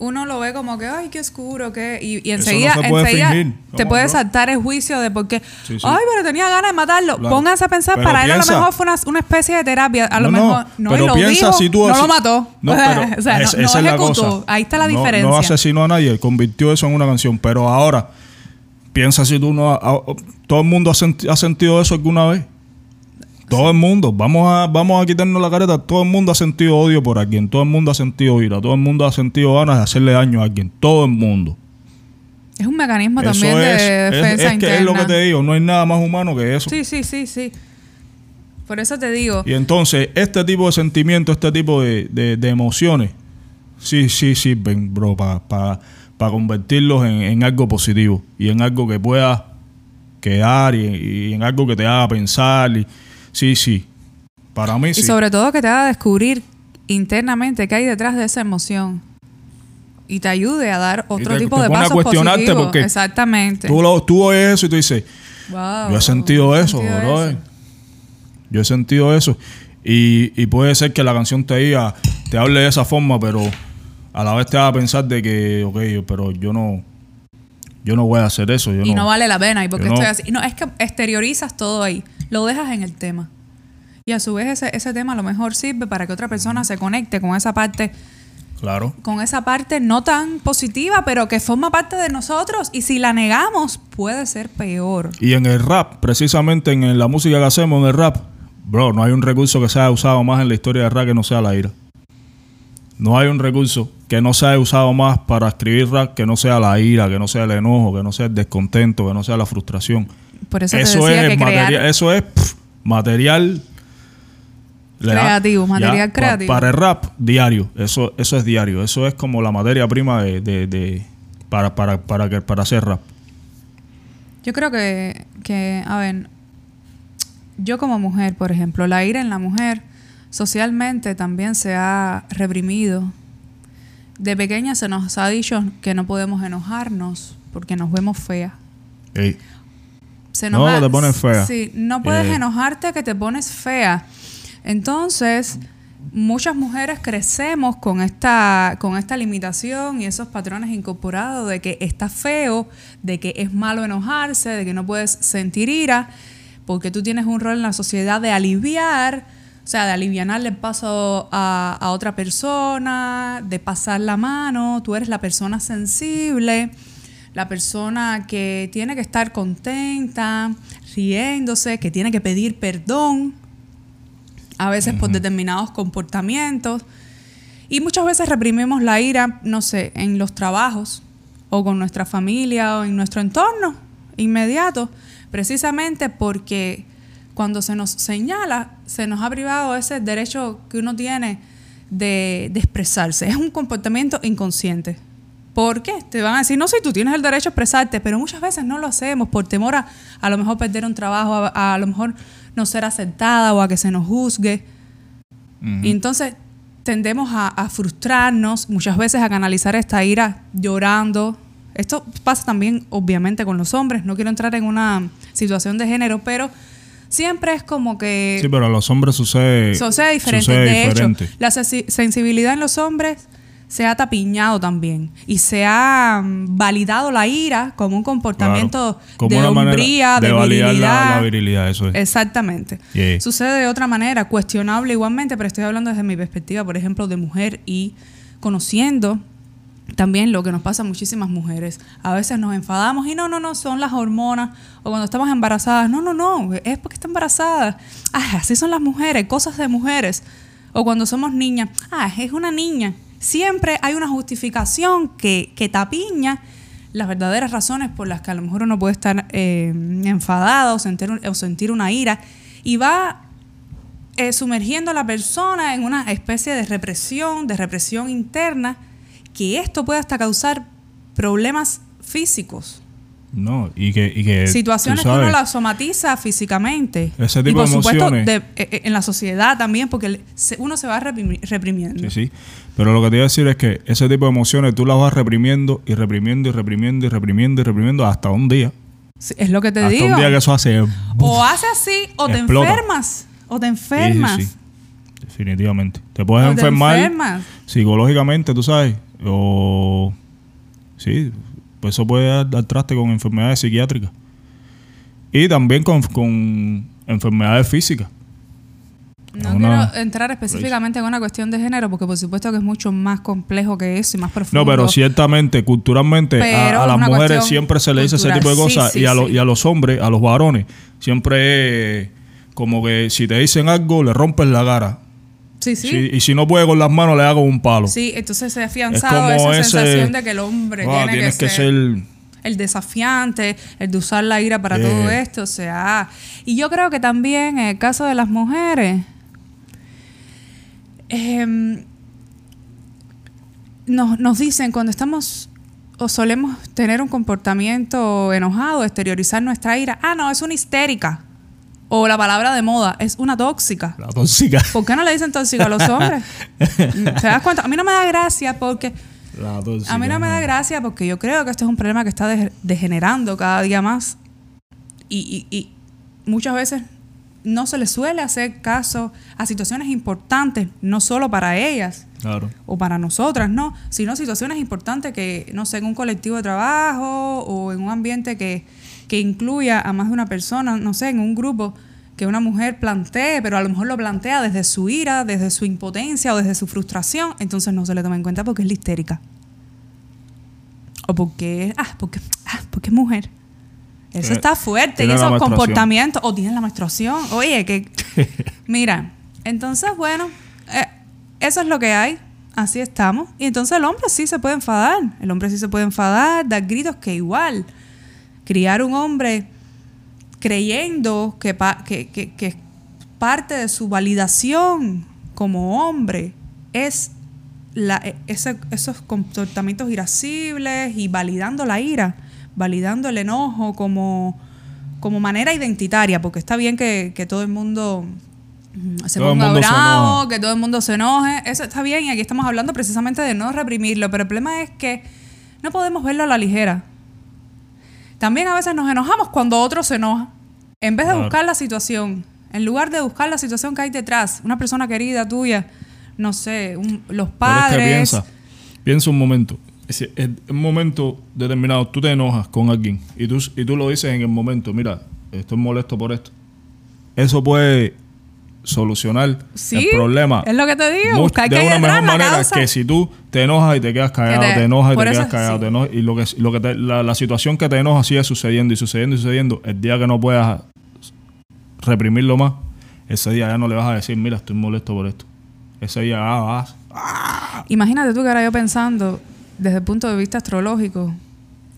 Uno lo ve como que, ay, qué oscuro, qué. Y, enseguida, no se puede enseguida fingir. te puede saltar el juicio de por qué. Sí, sí. Ay, pero tenía ganas de matarlo. Claro. Pónganse a pensar, Pero para él a lo mejor fue una, una especie de terapia. A lo No, mejor no, pero y lo piensa dijo, si tú no lo mató. No, pero o sea, es- esa es la ejecutó. cosa. Ahí está la diferencia. No asesinó a nadie, convirtió eso en una canción. Pero ahora, piensa si tú no. a- todo el mundo ha, senti- ha sentido eso alguna vez. Todo el mundo. Vamos a, vamos a quitarnos la careta. Todo el mundo ha sentido odio por alguien. Todo el mundo ha sentido ira. Todo el mundo ha sentido ganas de hacerle daño a alguien. Todo el mundo. Es un mecanismo Eso también es, de es- defensa es que interna. es lo que te digo. No hay nada más humano que eso. Sí, sí, sí, sí. Por eso te digo. Y entonces, este tipo de sentimientos, este tipo de, de- de emociones, sí, sí sirven, bro, para convertirlos en, en algo positivo y en algo que pueda quedar y, y en algo que te haga pensar. Y, sí, sí. Para mí sí. Y sobre todo que te haga descubrir internamente qué hay detrás de esa emoción. Y te ayude a dar otro te- tipo te de a pasos cuestionarte positivos. porque Exactamente. Tú, lo, tú oyes eso y tú dices, Wow, yo he sentido eso, sentido bro. eso. Yo he sentido eso. Y, y puede ser que la canción te diga, te hable de esa forma, pero a la vez te haga pensar de que, ok, pero yo no, yo no voy a hacer eso. Yo Y no no, vale la pena. ¿Y por qué Yo estoy no- así? No, es que exteriorizas todo ahí. Lo dejas en el tema. Y a su vez ese, ese tema a lo mejor sirve para que otra persona se conecte con esa parte Claro. con esa parte no tan positiva, pero que forma parte de nosotros. Y si la negamos, puede ser peor. Y en el rap, precisamente en la música que hacemos, en el rap, bro, no hay un recurso que se haya usado más en la historia del rap que no sea la ira. No hay un recurso que no se haya usado más para escribir rap que no sea la ira, que no sea el enojo, que no sea el descontento, que no sea la frustración. Por eso, te decía es que crear- eso es pff, material da- Creativo, material creativo. para el rap diario, eso eso es diario, eso es como la materia prima de, de- de- para para para que para hacer rap. Yo creo que, que, a ver, yo como mujer, por ejemplo, la ira en la mujer socialmente también se ha reprimido. De pequeña se nos ha dicho que no podemos enojarnos porque nos vemos feas. Ey, Se No, te pones fea. Sí, no puedes Eh. enojarte que te pones fea. Entonces, muchas mujeres crecemos con esta, con esta limitación y esos patrones incorporados de que está feo, de que es malo enojarse, de que no puedes sentir ira, porque tú tienes un rol en la sociedad de aliviar, o sea, de alivianarle el paso a, a otra persona, de pasar la mano, tú eres la persona sensible la persona que tiene que estar contenta, riéndose, que tiene que pedir perdón. a veces por determinados comportamientos. Y muchas veces reprimimos la ira, no sé, en los trabajos o con nuestra familia o en nuestro entorno inmediato, precisamente porque cuando se nos señala, se nos ha privado ese derecho que uno tiene de, de expresarse. Es un comportamiento inconsciente. ¿Por qué? Te van a decir, no, si tú tienes el derecho a expresarte, pero muchas veces no lo hacemos por temor a a lo mejor perder un trabajo, a, a lo mejor no ser aceptada o a que se nos juzgue. Y entonces tendemos a, a frustrarnos, muchas veces a canalizar esta ira llorando. Esto pasa también, obviamente, con los hombres. No quiero entrar en una situación de género, pero siempre es como que Sí, pero a los hombres sucede. sucede diferente. sucede de diferente. hecho, la sensi- sensibilidad en los hombres se ha tapiñado también y se ha mm, validado la ira como un comportamiento Claro. Como de hombría, de, validar la- virilidad. La, virilidad, eso es. Exactamente. Yeah. Sucede de otra manera, cuestionable igualmente, pero estoy hablando desde mi perspectiva, por ejemplo, de mujer y conociendo también lo que nos pasa a muchísimas mujeres. A veces nos enfadamos y no, no, no, son las hormonas. O cuando estamos embarazadas, no, no, no, es porque está embarazada. Ah, así son las mujeres, cosas de mujeres. O cuando somos niñas, ah, es una niña. Siempre hay una justificación que, que tapiña las verdaderas razones por las que a lo mejor uno puede estar eh, enfadado o sentir, o sentir una ira. Y va eh, sumergiendo a la persona en una especie de represión, de represión interna, que esto puede hasta causar problemas físicos. No, y que. Y que Situaciones que uno las somatiza físicamente. Ese y tipo por de supuesto de- eh, eh, en la sociedad también, porque uno se va reprimi- reprimiendo. Sí, sí. Pero lo que te iba a decir es que ese tipo de emociones tú las vas reprimiendo y reprimiendo y reprimiendo y reprimiendo y reprimiendo hasta un día. Sí, es lo que te hasta digo. un día que eso hace. O hace así, o te Explota. enfermas. O te enfermas. sí, sí. Definitivamente. Te puedes O te enfermar enfermas. psicológicamente, tú sabes. O. Sí, pues eso puede dar, dar traste con enfermedades psiquiátricas. Y también con, con enfermedades físicas. No quiero entrar específicamente en una cuestión de género, porque por supuesto que es mucho más complejo que eso y más profundo. No, pero ciertamente, culturalmente, a- Pero a, es las mujeres siempre se le dice ese tipo de cosas sí, y, a lo- sí. y a los hombres, a los varones, siempre es como que si te dicen algo, le rompes la cara. Sí, sí. Si- y si no puede con las manos, le hago un palo. Sí, entonces se ha Es afianzado como esa ese, sensación de que el hombre "Ah, tiene tienes que, que ser, ser... el desafiante, el de usar la ira para Yeah. todo esto. O sea, y yo creo que también en el caso de las mujeres, em, nos, nos dicen cuando estamos o solemos tener un comportamiento enojado, exteriorizar nuestra ira, ah, no, es una histérica. O la palabra de moda, es una tóxica. La tóxica. ¿Por qué no le dicen tóxico a los hombres? ¿Te das cuenta? A mí no me da gracia porque... La tóxica. A mí no me da gracia porque yo creo que esto es un problema que está de- degenerando cada día más. Y, y- y muchas veces no se le suele hacer caso a situaciones importantes, no solo para ellas Claro. o para nosotras, no, sino situaciones importantes que, no sé, en un colectivo de trabajo o en un ambiente que, que incluya a más de una persona, no sé, en un grupo que una mujer plantee, pero a lo mejor lo plantea desde su ira, desde su impotencia o desde su frustración, entonces no se le toma en cuenta porque es la histérica. O porque, ah, porque, ah, porque es mujer. Eso Eh, está fuerte. Y esos comportamientos, o tiene la menstruación. Oye, que Mira, entonces, bueno, eh, eso es lo que hay. Así estamos. Y entonces el hombre sí se puede enfadar. El hombre sí se puede enfadar, dar gritos que igual. Criar un hombre creyendo que, pa- que, que- que parte de su validación como hombre es la, e- ese- esos comportamientos irascibles y validando la ira, validando el enojo como, como manera identitaria, porque está bien que, que todo el mundo mm, se Todo ponga se bravo, que todo el mundo se enoje, eso está bien y aquí estamos hablando precisamente de no reprimirlo, pero el problema es que no podemos verlo a la ligera. También a veces nos enojamos cuando otro se enoja. En vez de buscar la situación, en lugar de buscar la situación que hay detrás, una persona querida tuya, no sé, un- los Pero es padres. que piensa, piensa un momento. Es En un momento determinado tú te enojas con alguien y tú, y tú lo dices en el momento, mira, estoy molesto por esto. Eso puede solucionar Sí, el problema. es lo que te digo, buscar de hay una mejor manera causa. que si tú te enojas y te quedas callado, te- te, enojas y te quedas callado, sí. te enojas, y lo que, lo que te- la, la situación que te enoja sigue sucediendo y sucediendo y sucediendo, el día que no puedas reprimirlo más, ese día ya no le vas a decir, mira, estoy molesto por esto. Ese día ah, vas. Imagínate tú que ahora yo pensando desde el punto de vista astrológico.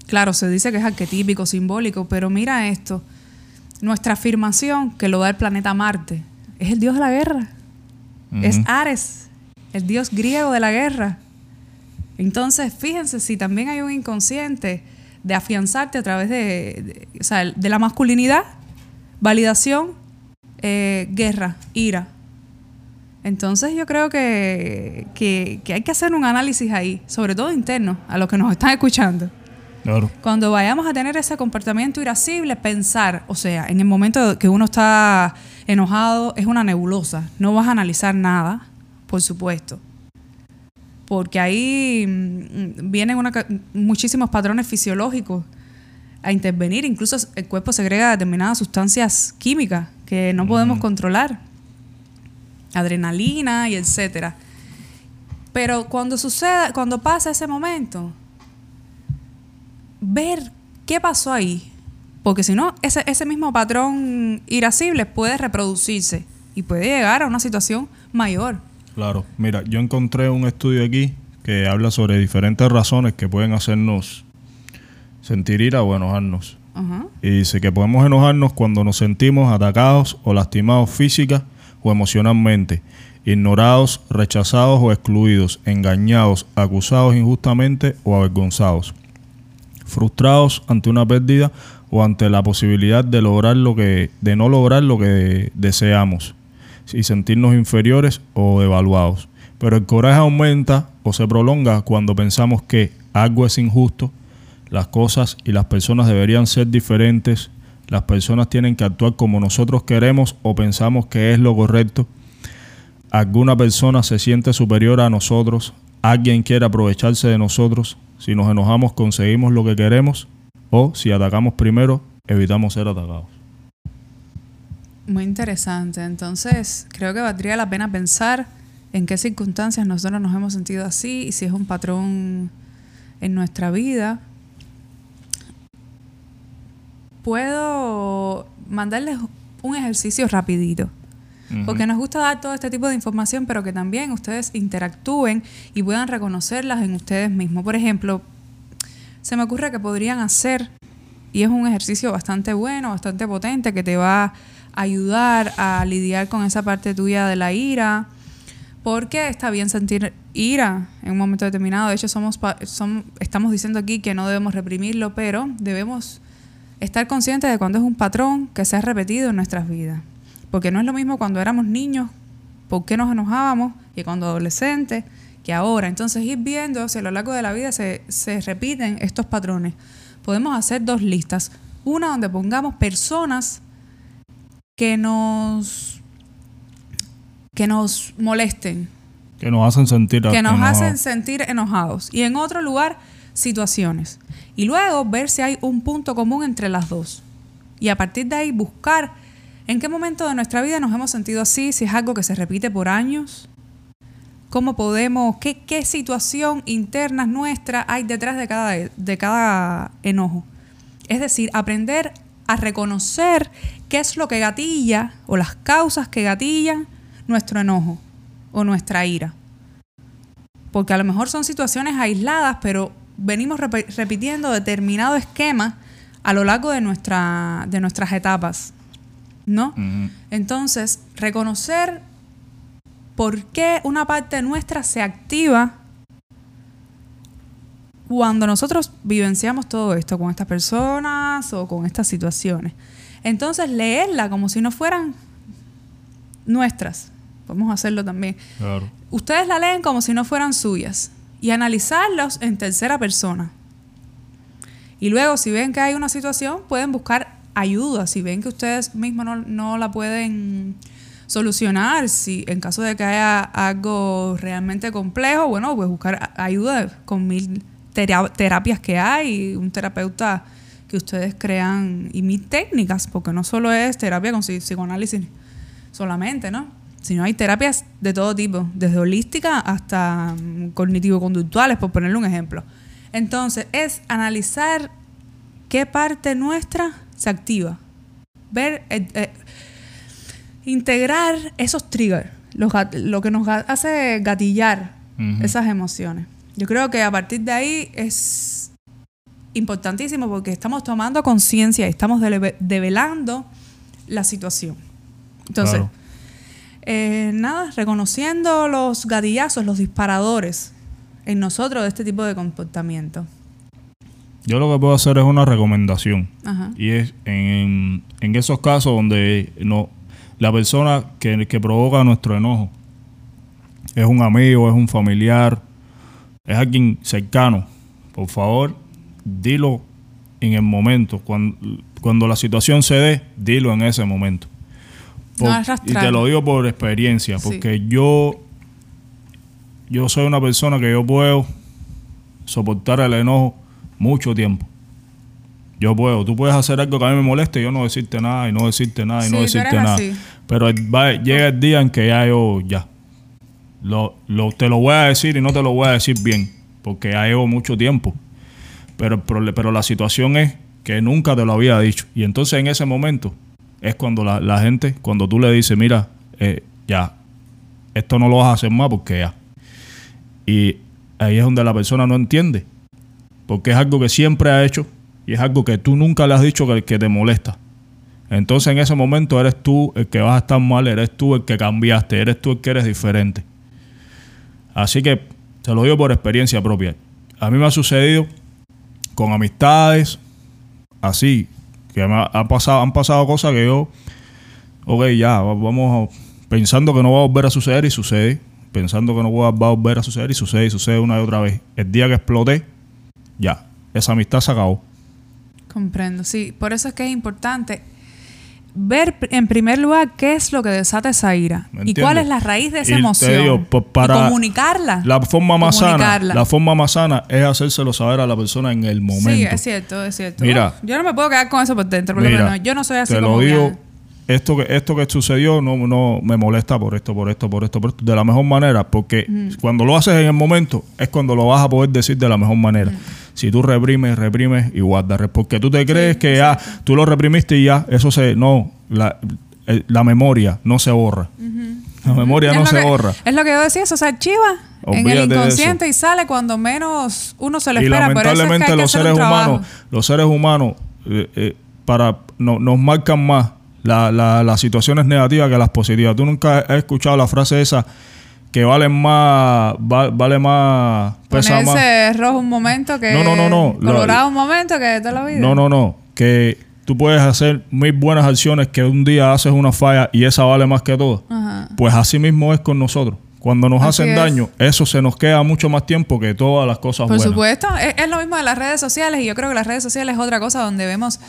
Claro, se dice que es arquetípico, simbólico, pero mira esto. Nuestra afirmación que lo da el planeta Marte es el dios de la guerra. Es. Ares, el dios griego de la guerra. Entonces, fíjense si también hay un inconsciente de afianzarte a través de, de- o sea, de la masculinidad, validación, eh, guerra, ira. Entonces yo creo que, que, que hay que hacer un análisis ahí, sobre todo interno, a los que nos están escuchando. Claro. Cuando vayamos a tener ese comportamiento irascible, pensar, o sea, en el momento que uno está enojado, es una nebulosa. No vas a analizar nada, por supuesto. Porque ahí mm, vienen una muchísimos patrones fisiológicos a intervenir. Incluso el cuerpo segrega determinadas sustancias químicas que no podemos controlar. Adrenalina y etcétera. Pero cuando suceda, cuando pasa ese momento, ver qué pasó ahí. Porque si no, ese, ese mismo patrón irascible puede reproducirse y puede llegar a una situación mayor. Claro, mira, yo encontré un estudio aquí que habla sobre diferentes razones que pueden hacernos sentir ira o enojarnos. Ajá. Y dice que podemos enojarnos cuando nos sentimos atacados o lastimados física o emocionalmente, ignorados, rechazados o excluidos, engañados, acusados injustamente o avergonzados, frustrados ante una pérdida o ante la posibilidad de lograr lo que de no lograr lo que deseamos y sentirnos inferiores o devaluados. Pero el coraje aumenta o se prolonga cuando pensamos que algo es injusto, las cosas y las personas deberían ser diferentes, las personas tienen que actuar como nosotros queremos o pensamos que es lo correcto, alguna persona se siente superior a nosotros, alguien quiere aprovecharse de nosotros, si nos enojamos conseguimos lo que queremos o si atacamos primero evitamos ser atacados. Muy interesante. Entonces, creo que valdría la pena pensar en qué circunstancias nosotros nos hemos sentido así y si es un patrón en nuestra vida. Puedo mandarles un ejercicio rapidito. Porque nos gusta dar todo este tipo de información, pero que también ustedes interactúen y puedan reconocerlas en ustedes mismos. Por ejemplo, se me ocurre que podrían hacer, y es un ejercicio bastante bueno, bastante potente, que te va a ayudar a lidiar con esa parte tuya de la ira, porque está bien sentir ira en un momento determinado. De hecho, somos, estamos diciendo aquí que no debemos reprimirlo, pero debemos estar conscientes de cuando es un patrón que se ha repetido en nuestras vidas. Porque no es lo mismo cuando éramos niños, por qué nos enojábamos, y cuando adolescentes, ahora. Entonces, ir viendo si a lo largo de la vida se, se repiten estos patrones. Podemos hacer dos listas. Una donde pongamos personas que nos que nos molesten, Que nos hacen sentir que nos enojados. hacen sentir enojados. Y en otro lugar, situaciones. Y luego ver si hay un punto común entre las dos. Y a partir de ahí buscar en qué momento de nuestra vida nos hemos sentido así, si es algo que se repite por años. ¿Cómo podemos, qué, qué situación interna nuestra hay detrás de cada, de cada enojo? Es decir, aprender a reconocer qué es lo que gatilla o las causas que gatillan nuestro enojo o nuestra ira. Porque a lo mejor son situaciones aisladas, pero venimos repitiendo determinado esquema a lo largo de, nuestra, de nuestras etapas. ¿No? Entonces, reconocer por qué una parte nuestra se activa cuando nosotros vivenciamos todo esto con estas personas o con estas situaciones. Entonces, leerla como si no fueran nuestras. Podemos hacerlo también. Claro. Ustedes la leen como si no fueran suyas y analizarlos en tercera persona. Y luego, si ven que hay una situación, pueden buscar ayuda. Si ven que ustedes mismos no, no la pueden solucionar, si en caso de que haya algo realmente complejo, bueno, pues buscar ayuda con mil tera- terapias que hay, un terapeuta que ustedes crean y mil técnicas, porque no solo es terapia con psi- psicoanálisis solamente, ¿no? Sino hay terapias de todo tipo, desde holística hasta mm, cognitivo-conductuales, por ponerle un ejemplo. Entonces, es analizar qué parte nuestra se activa. Ver, eh, eh, integrar esos triggers, los lo que nos hace gatillar esas emociones. Yo creo que a partir de ahí es importantísimo porque estamos tomando conciencia y estamos develando la situación. Entonces, Claro. eh, nada, reconociendo los gatillazos, los disparadores en nosotros de este tipo de comportamiento. Yo lo que puedo hacer es una recomendación. Ajá. Y es en, en esos casos donde no, la persona que, que provoca nuestro enojo es un amigo, es un familiar, es alguien cercano. Por favor, dilo en el momento. Cuando, cuando la situación se dé, dilo en ese momento. No y te lo digo por experiencia, Sí. porque yo, yo soy una persona que yo puedo soportar el enojo mucho tiempo. Yo puedo. Tú puedes hacer algo que a mí me moleste y yo no decirte nada y no decirte nada y Sí, no decirte nada. así. Pero el- va- llega el día en que ya yo, ya. Lo, lo- te lo voy a decir y no te lo voy a decir bien, porque ya llevo mucho tiempo. Pero, prole- pero la situación es que nunca te lo había dicho. Y entonces en ese momento es cuando la, la gente, cuando tú le dices, mira, eh, ya, esto no lo vas a hacer más porque ya. Y ahí es donde la persona no entiende. Porque es algo que siempre ha hecho y es algo que tú nunca le has dicho que, que te molesta. Entonces en ese momento eres tú el que vas a estar mal, eres tú el que cambiaste, eres tú el que eres diferente. Así que te lo digo por experiencia propia. A mí me ha sucedido con amistades, así, que ha, pasado, han pasado cosas que yo, ok, ya, va- vamos pensando que no va a volver a suceder y sucede, pensando que no va a volver a suceder y sucede y sucede una y otra vez. El día que exploté, ya, esa amistad se acabó. Comprendo, sí. Por eso es que es importante ver en primer lugar qué es lo que desata esa ira ¿Me y cuál es la raíz de esa Y emoción. digo, pues, Y para comunicarla. La forma más sana, la forma más sana es hacérselo saber a la persona en el momento. Sí, es cierto, es cierto. Mira. yo no me puedo quedar con eso por dentro. por lo Mira, menos. yo no soy así te como lo digo, que- esto que esto que sucedió no, no me molesta por esto, por esto, por esto, por esto, de la mejor manera, porque cuando lo haces en el momento es cuando lo vas a poder decir de la mejor manera. Si tú reprimes, reprimes y guardas, porque tú te crees que ya tú lo reprimiste y ya eso se no la, eh, la memoria no se borra. La memoria Es no se que- borra. Es lo que yo decía, eso se archiva en el inconsciente y sale cuando menos uno se lo y espera. Por eso es que lamentablemente hay los seres humanos los seres humanos eh, eh, para no- nos marcan más la- la- las situaciones negativas que las positivas tú nunca has escuchado la frase esa que vale más va- vale más pesa más Ponerse rojo un momento que No, no, no, no. Lo- colorado un momento que toda la vida. no no no que tú puedes hacer mil buenas acciones que un día haces una falla y esa vale más que todo Ajá. pues así mismo es con nosotros cuando nos Así hacen es. daño eso se nos queda mucho más tiempo que todas las cosas Por buenas supuesto, es, es lo mismo de las redes sociales y yo creo que las redes sociales es otra cosa donde vemos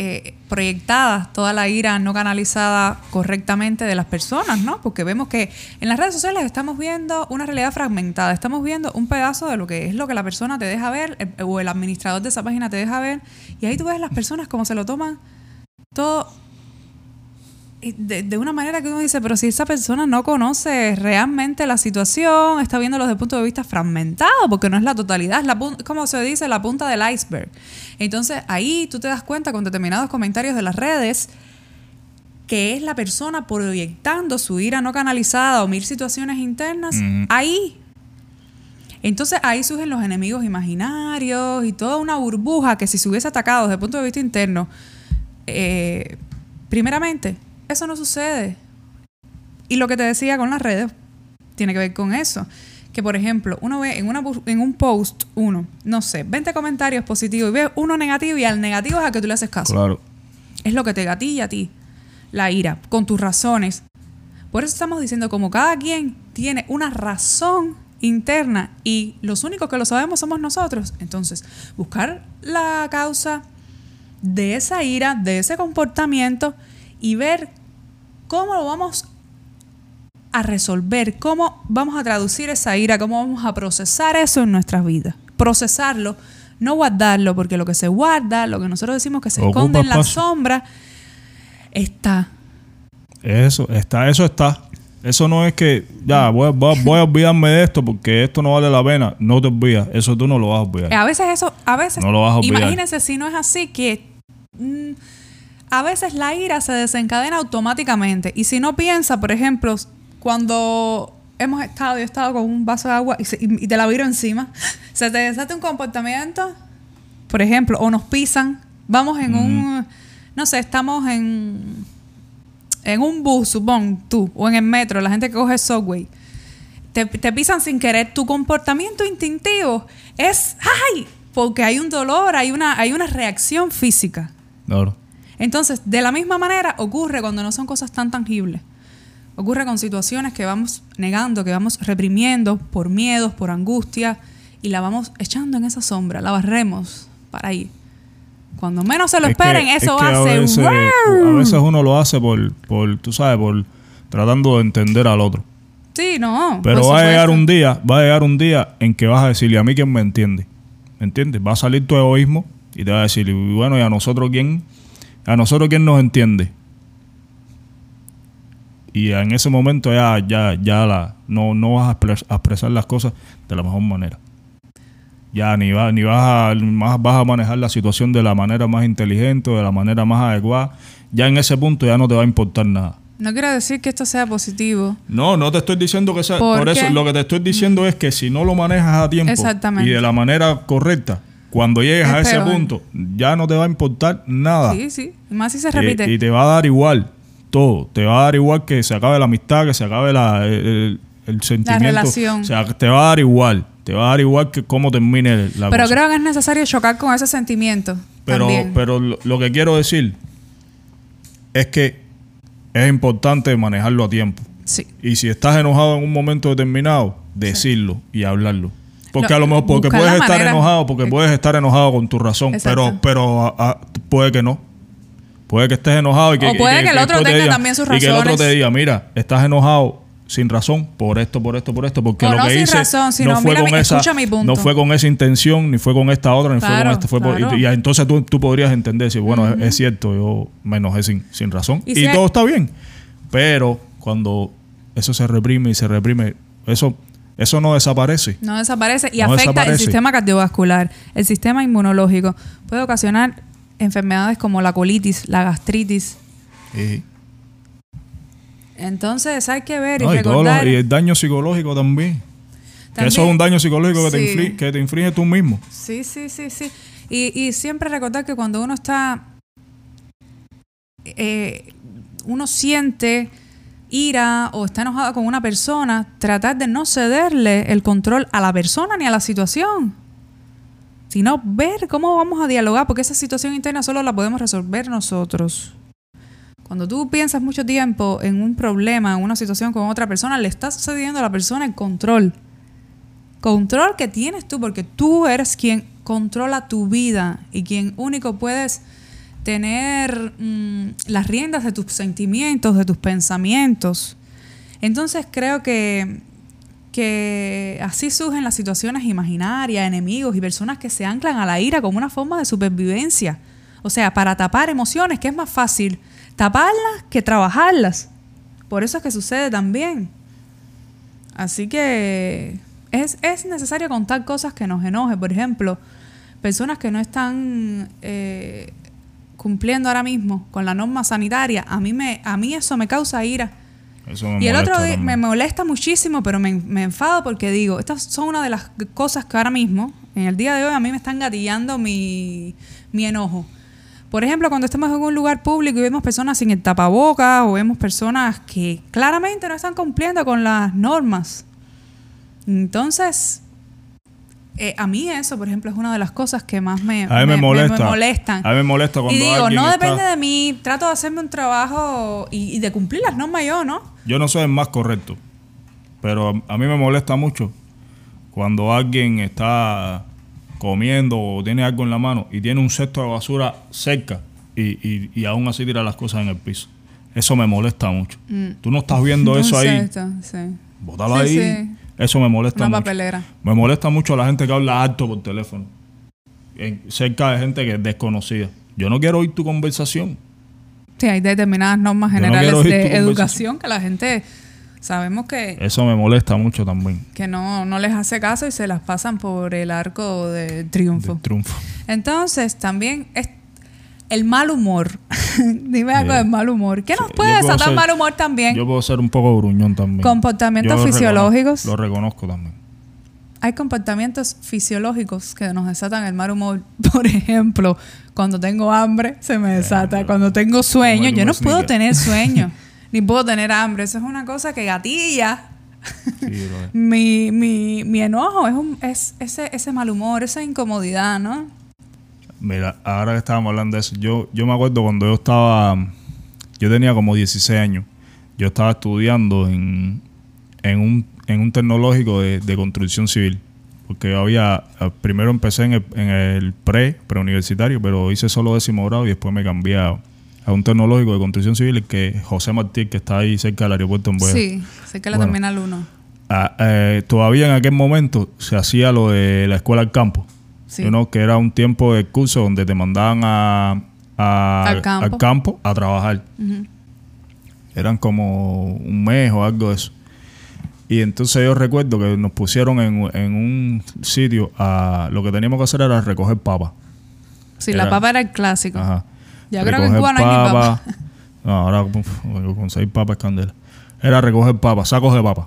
eh, proyectada toda la ira no canalizada correctamente de las personas, ¿no? Porque vemos que en las redes sociales estamos viendo una realidad fragmentada, estamos viendo un pedazo de lo que es lo que la persona te deja ver o el administrador de esa página te deja ver y ahí tú ves las personas como se lo toman todo de, de una manera que uno dice, pero si esa persona no conoce realmente la situación, está viéndolo desde el punto de vista fragmentado, porque no es la totalidad, es la como se dice, la punta del iceberg. Entonces ahí tú te das cuenta con determinados comentarios de las redes que es la persona proyectando su ira no canalizada o mil situaciones internas ahí. Entonces ahí surgen los enemigos imaginarios y toda una burbuja que si se hubiese atacado desde el punto de vista interno, eh, primeramente, eso no sucede. Y lo que te decía con las redes tiene que ver con eso. Que, por ejemplo, uno ve en, una, en un post, uno, no sé, 20 comentarios positivos y ve uno negativo y al negativo es al que tú le haces caso. claro Es lo que te gatilla a ti, la ira, con tus razones. Por eso estamos diciendo, como cada quien tiene una razón interna y los únicos que lo sabemos somos nosotros, entonces buscar la causa de esa ira, de ese comportamiento y ver cómo lo vamos a resolver, cómo vamos a traducir esa ira, cómo vamos a procesar eso en nuestras vidas. Procesarlo, no guardarlo, porque lo que se guarda, lo que nosotros decimos que se Ocupa esconde en la sombra, está. Eso, está, eso está. Eso no es que ya voy, a- voy a- voy a olvidarme de esto porque esto no vale la pena. No te olvidas. Eso tú no lo vas a olvidar. A veces eso, a veces, No lo vas a olvidar. imagínense si no es así que mm, a veces la ira se desencadena automáticamente. Y si no piensa, por ejemplo, cuando hemos estado, yo he estado con un vaso de agua y, se- y- y te la viro encima, se te desata un comportamiento, por ejemplo, o nos pisan, vamos en un, no sé, estamos en, en un bus, supón tú, o en el metro, la gente que coge subway, te, te pisan sin querer, tu comportamiento instintivo es, ¡ay! Porque hay un dolor, hay una, hay una reacción física. Claro. Entonces, de la misma manera ocurre cuando no son cosas tan tangibles. Ocurre con situaciones que vamos negando, que vamos reprimiendo por miedos, por angustia, y la vamos echando en esa sombra, la barremos para ahí. Cuando menos se lo Es que- esperen, es eso que a hace... veces, a veces uno lo hace por, por, tú sabes, por tratando de entender al otro. Sí, no. Pero va a llegar un día, va a llegar un día en que vas a decirle a mí quién me entiende. ¿Me entiendes? Va a salir tu egoísmo y te va a decir, bueno, ¿y a nosotros quién? ¿A nosotros quién nos entiende? Y en ese momento ya, ya, ya la, no, no vas a expres- a expresar las cosas de la mejor manera. Ya ni, va, ni vas, a, más vas a manejar la situación de la manera más inteligente o de la manera más adecuada. Ya en ese punto ya no te va a importar nada. No quiero decir que esto sea positivo. No, no te estoy diciendo que sea. ¿Por Por, eso lo que te estoy diciendo es que si no lo manejas a tiempo y de la manera correcta, cuando llegues Es a ese peor. punto, ya no te va a importar nada. Sí, sí. Más si se Eh, repite. y te va a dar igual todo. Te va a dar igual que se acabe la amistad, que se acabe la, el, el sentimiento. relación. O sea, te va a dar igual. Te va a dar igual que cómo termine la Pero cosa. creo que es necesario chocar con ese sentimiento. Pero, también. pero lo, lo que quiero decir es que es importante manejarlo a tiempo. sí. Y si estás enojado en un momento determinado, decirlo y hablarlo. Porque No, a lo mejor, porque puedes estar manera. enojado, porque Eh, puedes estar enojado con tu razón, Exacto. pero, pero puede que no. Puede que estés enojado y que, O puede y que el otro te tenga diga- también sus Y que el otro razones. te diga, mira, estás enojado sin razón por esto, por esto, por esto, porque O lo no que sin hice razón, sino, no fue mira con esa, mi punto. no fue con esa intención, ni fue con esta otra, ni fue con esta, fue por- y, y entonces tú, tú podrías entender, si bueno, es, es cierto, yo me enojé sin, sin razón Y y, si hay- todo está bien. Pero cuando eso se reprime y se reprime, eso, eso no desaparece. No desaparece y No afecta el sistema cardiovascular, el sistema inmunológico. Puede ocasionar enfermedades como la colitis, la gastritis. Y, Entonces hay que ver y no, y todo lo- recordar. y el daño psicológico también. Que eso es un daño psicológico que, te Sí. inflige, que te inflige tú mismo. Sí, sí, sí, sí. Y, y siempre recordar que cuando uno está, eh, uno siente ira o está enojado con una persona, tratar de no cederle el control a la persona ni a la situación, sino ver cómo vamos a dialogar, porque esa situación interna solo la podemos resolver nosotros. Cuando tú piensas mucho tiempo en un problema, en una situación con otra persona, le estás cediendo a la persona el control. Control que tienes tú, porque tú eres quien controla tu vida y quien único puedes tener mm, las riendas de tus sentimientos, de tus pensamientos. Entonces creo que, que así surgen las situaciones imaginarias, enemigos y personas que se anclan a la ira como una forma de supervivencia. O sea, para tapar emociones, que es más fácil taparlas que trabajarlas. Por eso es que sucede también. Así que es, es necesario contar cosas que nos enojen. Por ejemplo, personas que no están eh, cumpliendo ahora mismo con la norma sanitaria. A mí, me, a mí eso me causa ira. Eso me Y el otro día me molesta muchísimo, pero me, me enfado porque digo, estas son una de las cosas que ahora mismo, en el día de hoy, a mí me están gatillando mi, mi enojo. Por ejemplo, cuando estamos en un lugar público y vemos personas sin el tapabocas o vemos personas que claramente no están cumpliendo con las normas. Entonces, eh, a mí eso, por ejemplo, es una de las cosas que más me, A mí me, molesta. molestan. A mí me molesta cuando y digo, alguien no está- depende de mí, trato de hacerme un trabajo y, y de cumplir las normas yo, ¿no? Yo no soy el más correcto, pero a, a mí me molesta mucho cuando alguien está comiendo o tiene algo en la mano y tiene un cesto de basura cerca y, y, y aún así tira las cosas en el piso. Eso me molesta mucho. Tú no estás viendo eso Un ahí. cesto, sí. Bótalo Sí, ahí. sí. Eso me molesta Una mucho. papelera. Me molesta mucho la gente que habla alto por teléfono. En- cerca de gente que es desconocida. Yo no quiero oír tu conversación. Sí, hay determinadas normas no generales de educación que la gente sabemos que, Eso me molesta mucho también. que no, no les hace caso y se las pasan por el arco de triunfo. Triunfo. Entonces, también es, el mal humor. Dime algo del mal humor. ¿Qué nos puede desatar ser- mal humor también? Yo puedo ser un poco gruñón también. Comportamientos Yo lo fisiológicos. reconozco- Lo reconozco también. Hay comportamientos fisiológicos que nos desatan el mal humor. Por ejemplo, cuando tengo hambre, se me desata. Cuando tengo sueño, yo no puedo tener sueño. ni puedo tener hambre. Eso es una cosa que gatilla Sí, mi, mi, mi enojo. Es, un, es ese, ese mal humor, esa incomodidad, ¿no? Mira, ahora que estábamos hablando de eso, yo, yo me acuerdo cuando yo estaba, yo tenía como 16 años, yo estaba estudiando en, en, un, en un tecnológico de, de construcción civil, porque yo había, primero empecé en el, en el pre, preuniversitario, pero hice solo décimo grado y después me cambié a, a un tecnológico de construcción civil que José Martí, que está ahí cerca del aeropuerto en Boya. Sí, sé que la Bueno. termina el uno. Ah, eh, todavía en aquel momento se hacía lo de la escuela al campo. Sí. You know, que era un tiempo de curso donde te mandaban a, a- Al campo. campo a trabajar. Eran como un mes o algo de eso. Y entonces yo recuerdo que nos pusieron en, en un sitio a lo que teníamos que hacer era recoger papas. Sí, Era- la papa era el clásico. Ajá. Ya creo que en Cuba no hay ni papa. No, ahora uf, con seis papas candela. Era recoger papas, sacos de papas.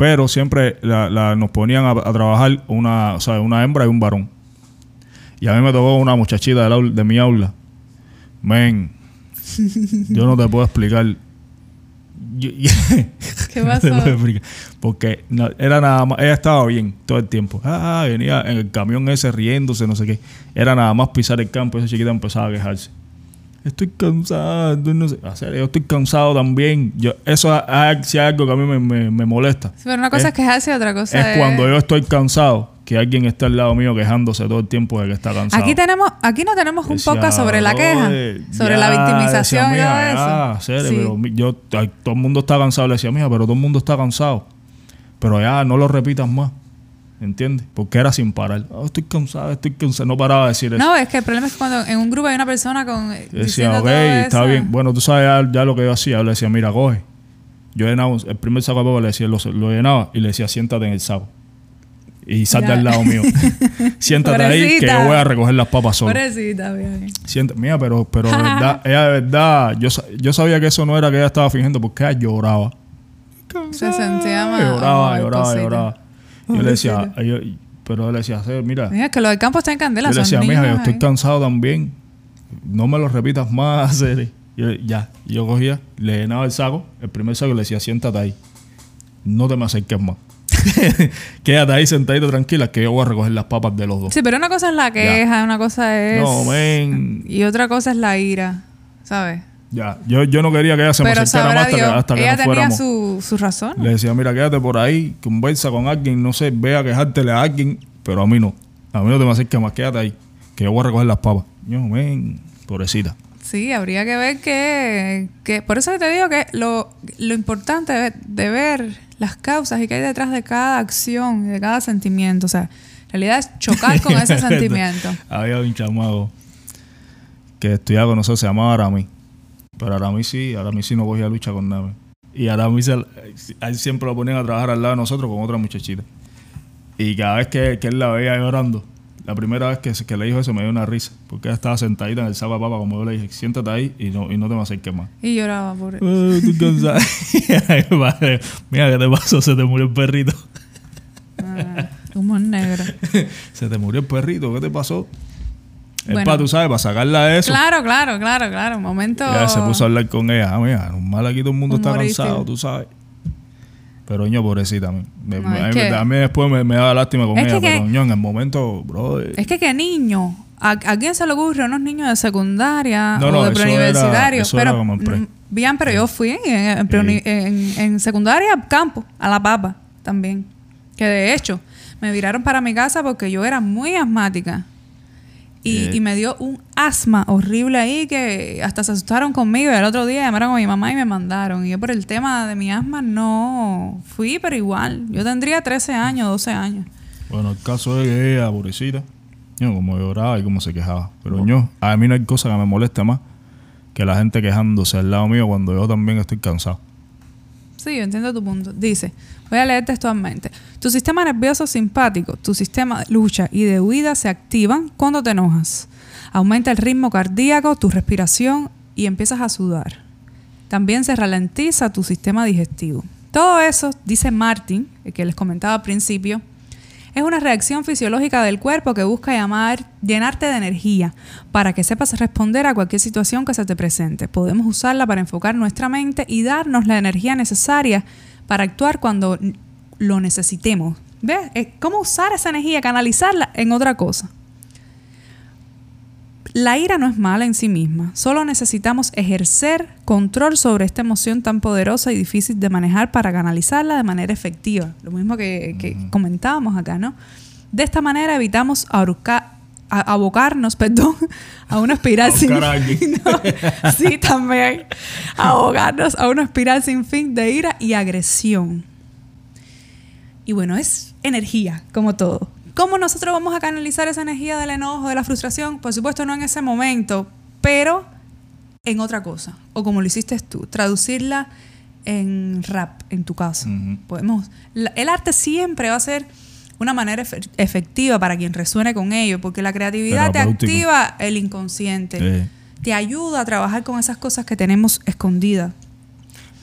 Pero siempre la- la- nos ponían a, a trabajar una, o sea, una hembra y un varón. Y a mí me tocó una muchachita del aula- de mi aula. Men, yo no te puedo explicar. Yo- ¿Qué no pasó? te puedo explicar. Porque no- era nada más, ella estaba bien todo el tiempo. Ah, venía en el camión ese riéndose, no sé qué. Era nada más pisar el campo, esa chiquita empezaba a quejarse. Estoy cansado, no sé. A serio, yo estoy cansado también. Yo, eso es algo que a mí me, me- me molesta. Sí, pero una cosa es, quejarse y otra cosa es... Es cuando yo estoy cansado, que alguien está al lado mío quejándose todo el tiempo de que está cansado. Aquí tenemos, aquí no tenemos un Decía, sobre la queja, "Brother, sobre ya", la victimización decía, y todo "Mija, eso. serio, Sí. pero yo, todo el mundo está cansado. Le decía, mija, pero todo el mundo está cansado. Pero ya, no lo repitas más. ¿Entiendes? Porque era sin parar. "Ah, estoy cansado, estoy cansado. No paraba de decir eso. No, es que el problema es cuando en un grupo hay una persona con decía, ok, todo está eso. bien. Bueno, tú sabes ya, ya lo que yo hacía. Yo le decía, mira, coge. Yo llenaba el primer saco de papas, le decía, lo, lo llenaba y le decía, siéntate en el saco. Y sal de al lado mío. siéntate ahí que yo voy a recoger las papas solo. Pobrecita, bien. Sienta, mira, pero, pero de verdad, ella de verdad, yo, yo sabía que eso no era que ella estaba fingiendo porque ella lloraba. Se sentía mal. Lloraba, lloraba, lloraba. Yo le decía, pero le decía, "Sí, mira, Mira, que lo del campo está en candela. yo le decía, mija, yo estoy cansado también. No me lo repitas más, Cere. Yo, ya, yo cogía, le llenaba el saco, el primer saco le decía, siéntate ahí. No te me acerques más. Quédate ahí sentadito tranquila que yo voy a recoger las papas de los dos. Sí, pero una cosa es la queja, una cosa es... No, men. Y otra cosa es la ira, ¿sabes? Ya, yo, yo no quería que ella se me Pero acercara sabrá más hasta que, hasta que ella nos tenía fuéramos. su, su razón. Le decía, mira, quédate por ahí, conversa con alguien, no sé, ve a quejártele a alguien, pero a mí no. A mí no te me acerques más, quédate ahí, que yo voy a recoger las papas. Yo, ven, pobrecita. Sí, habría que ver que, que... Por eso te digo que lo, lo importante de, de ver las causas y qué hay detrás de cada acción y de cada sentimiento. O sea, en realidad es chocar con ese sentimiento. Había un chamaco que estudiaba con nosotros, se llamaba Arami. Pero Arami sí, Arami sí no cogía lucha con nada. Y Arami se, a él siempre lo ponían a trabajar al lado de nosotros con otra muchachita. Y cada vez que, que él la veía llorando, la primera vez que, que le dijo eso me dio una risa. Porque ella estaba sentadita en el de papa, como yo le dije, siéntate ahí y no, y no te me acerques más. Y lloraba por... Madre, Mira, ¿qué te pasó? Se te murió el perrito. Ah, humor negro. Se te murió el perrito, ¿qué te pasó? Es Bueno. para, tú sabes, para sacarla de eso. Claro, claro, claro, claro. Un momento... Y ella se puso a hablar con ella. Ah, mira, normal aquí todo el mundo está cansado, tú sabes. Pero ño, pobrecita. a mí- me- No, me- es a, mí, que- a mí después me, me daba lástima con ella, que- pero ño, en el momento, bro. Es que qué niño. ¿A, a quién se le ocurre unos niños de secundaria No, o no, de eso preuniversitario? era- eso pero, era como en pre. mm, Bien, pero yo fui en, en preuni- en- en secundaria campo, a la papa también. Que de hecho, me viraron para mi casa porque yo era muy asmática. Y, Eh. y me dio un asma horrible ahí que hasta se asustaron conmigo. Y el otro día llamaron a mi mamá y me mandaron. Y yo por el tema de mi asma no fui, pero igual. Yo tendría 13 años, 12 años. Bueno, el caso es que ella, pobrecita, ño, como lloraba y como se quejaba. Pero ño, a mí no hay cosa que me moleste más que la gente quejándose al lado mío cuando yo también estoy cansado. Sí, yo entiendo tu punto. Dice, voy a leer textualmente. Tu sistema nervioso simpático, tu sistema de lucha y de huida se activan cuando te enojas. Aumenta el ritmo cardíaco, tu respiración y empiezas a sudar. También se ralentiza tu sistema digestivo. Todo eso, dice Martin, el que les comentaba al principio, es una reacción fisiológica del cuerpo que busca llamar, llenarte de energía para que sepas responder a cualquier situación que se te presente. Podemos usarla para enfocar nuestra mente y darnos la energía necesaria para actuar cuando lo necesitemos. ¿Ves? ¿Cómo usar esa energía, canalizarla en otra cosa? La ira no es mala en sí misma, solo necesitamos ejercer control sobre esta emoción tan poderosa y difícil de manejar para canalizarla de manera efectiva. Lo mismo que, comentábamos acá, ¿no? De esta manera evitamos abocarnos, perdón, a una espiral sin fin. sí, también. Abocarnos a una espiral sin fin de ira y agresión. Y bueno, es energía, como todo. ¿Cómo nosotros vamos a canalizar esa energía del enojo, de la frustración? Por supuesto, no en ese momento, pero en otra cosa. O como lo hiciste tú, traducirla en rap, en tu caso. Podemos. el arte siempre va a ser una manera efectiva para quien resuene con ello, porque la creatividad te activa el inconsciente, te ayuda a trabajar con esas cosas que tenemos escondidas.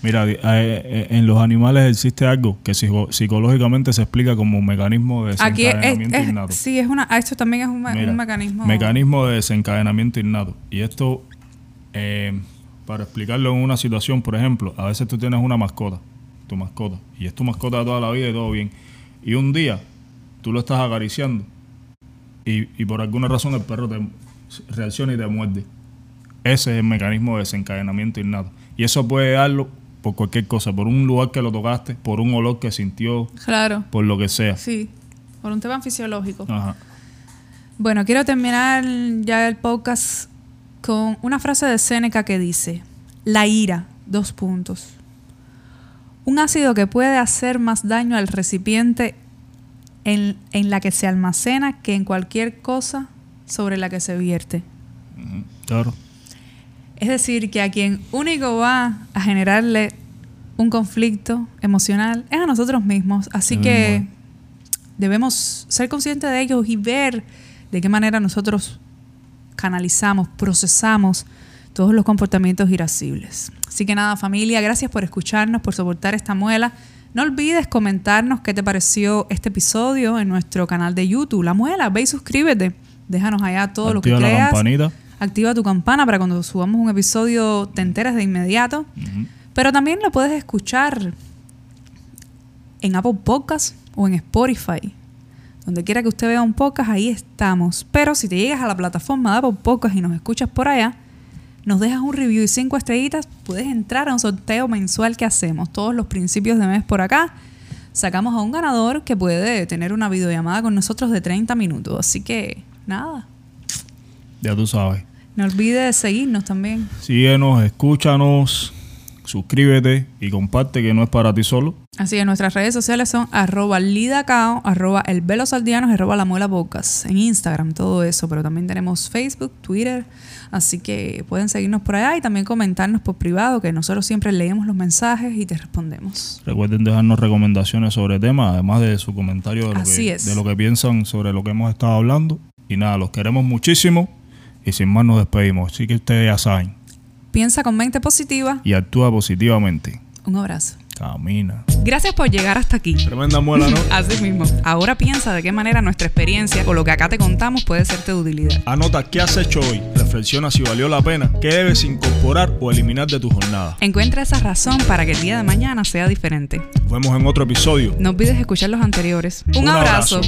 Mira, eh, eh, en los animales existe algo que psicológicamente se explica como un mecanismo de desencadenamiento innato. Sí, es una, esto también es un, mecanismo. Mecanismo de desencadenamiento innato. Y esto, eh, para explicarlo en una situación, por ejemplo, a veces tú tienes una mascota, tu mascota, y es tu mascota toda la vida y todo bien. Y un día tú lo estás acariciando y, y por alguna razón el perro te reacciona y te muerde. Ese es el mecanismo de desencadenamiento innato. Y eso puede darlo por cualquier cosa, por un lugar que lo tocaste, por un olor que sintió, claro. por lo que sea. Sí, por un tema fisiológico. Ajá. Bueno, quiero terminar ya el podcast con una frase de Séneca que dice, la ira, dos puntos. Un ácido que puede hacer más daño al recipiente en, la que se almacena que en cualquier cosa sobre la que se vierte. Claro. Es decir, que a quien único va a generarle un conflicto emocional es a nosotros mismos. Así que debemos ser conscientes de ellos y ver de qué manera nosotros canalizamos, procesamos todos los comportamientos irascibles. Así que nada, familia, gracias por escucharnos, por soportar esta muela. No olvides comentarnos qué te pareció este episodio en nuestro canal de YouTube, La Muela. Ve y suscríbete. Déjanos allá todo lo que creas. campanita activa tu campana para cuando subamos un episodio te enteras de inmediato. Pero también lo puedes escuchar en Apple Podcasts o en Spotify. Donde quiera que usted vea un podcast, ahí estamos. Pero si te llegas a la plataforma de Apple Podcasts y nos escuchas por allá, nos dejas un review y cinco estrellitas, puedes entrar a un sorteo mensual que hacemos todos los principios de mes por acá. Sacamos a un ganador que puede tener una videollamada con nosotros de 30 minutos. Así que, nada. Ya tú sabes. No olvides seguirnos también. Síguenos, escúchanos, suscríbete y comparte que no es para ti solo. Así que nuestras redes sociales son arroba lidacao, arroba el arroba la muela bocas, en Instagram, todo eso, pero también tenemos Facebook, Twitter, así que pueden seguirnos por allá y también comentarnos por privado, que nosotros siempre leemos los mensajes y te respondemos. Recuerden dejarnos recomendaciones sobre temas, además de su comentario de lo, que, de lo que piensan sobre lo que hemos estado hablando. Y nada, los queremos muchísimo. Y sin más nos despedimos. Así que ustedes ya saben. Piensa con mente positiva. Y actúa positivamente. Un abrazo. Camina. Gracias por llegar hasta aquí. Tremenda muela, ¿no? Así mismo. Ahora piensa de qué manera nuestra experiencia o lo que acá te contamos puede serte de utilidad. Anota qué has hecho hoy. Reflexiona si valió la pena. ¿Qué debes incorporar o eliminar de tu jornada? Encuentra esa razón para que el día de mañana sea diferente. Nos vemos en otro episodio. No olvides escuchar los anteriores. Un, abrazo.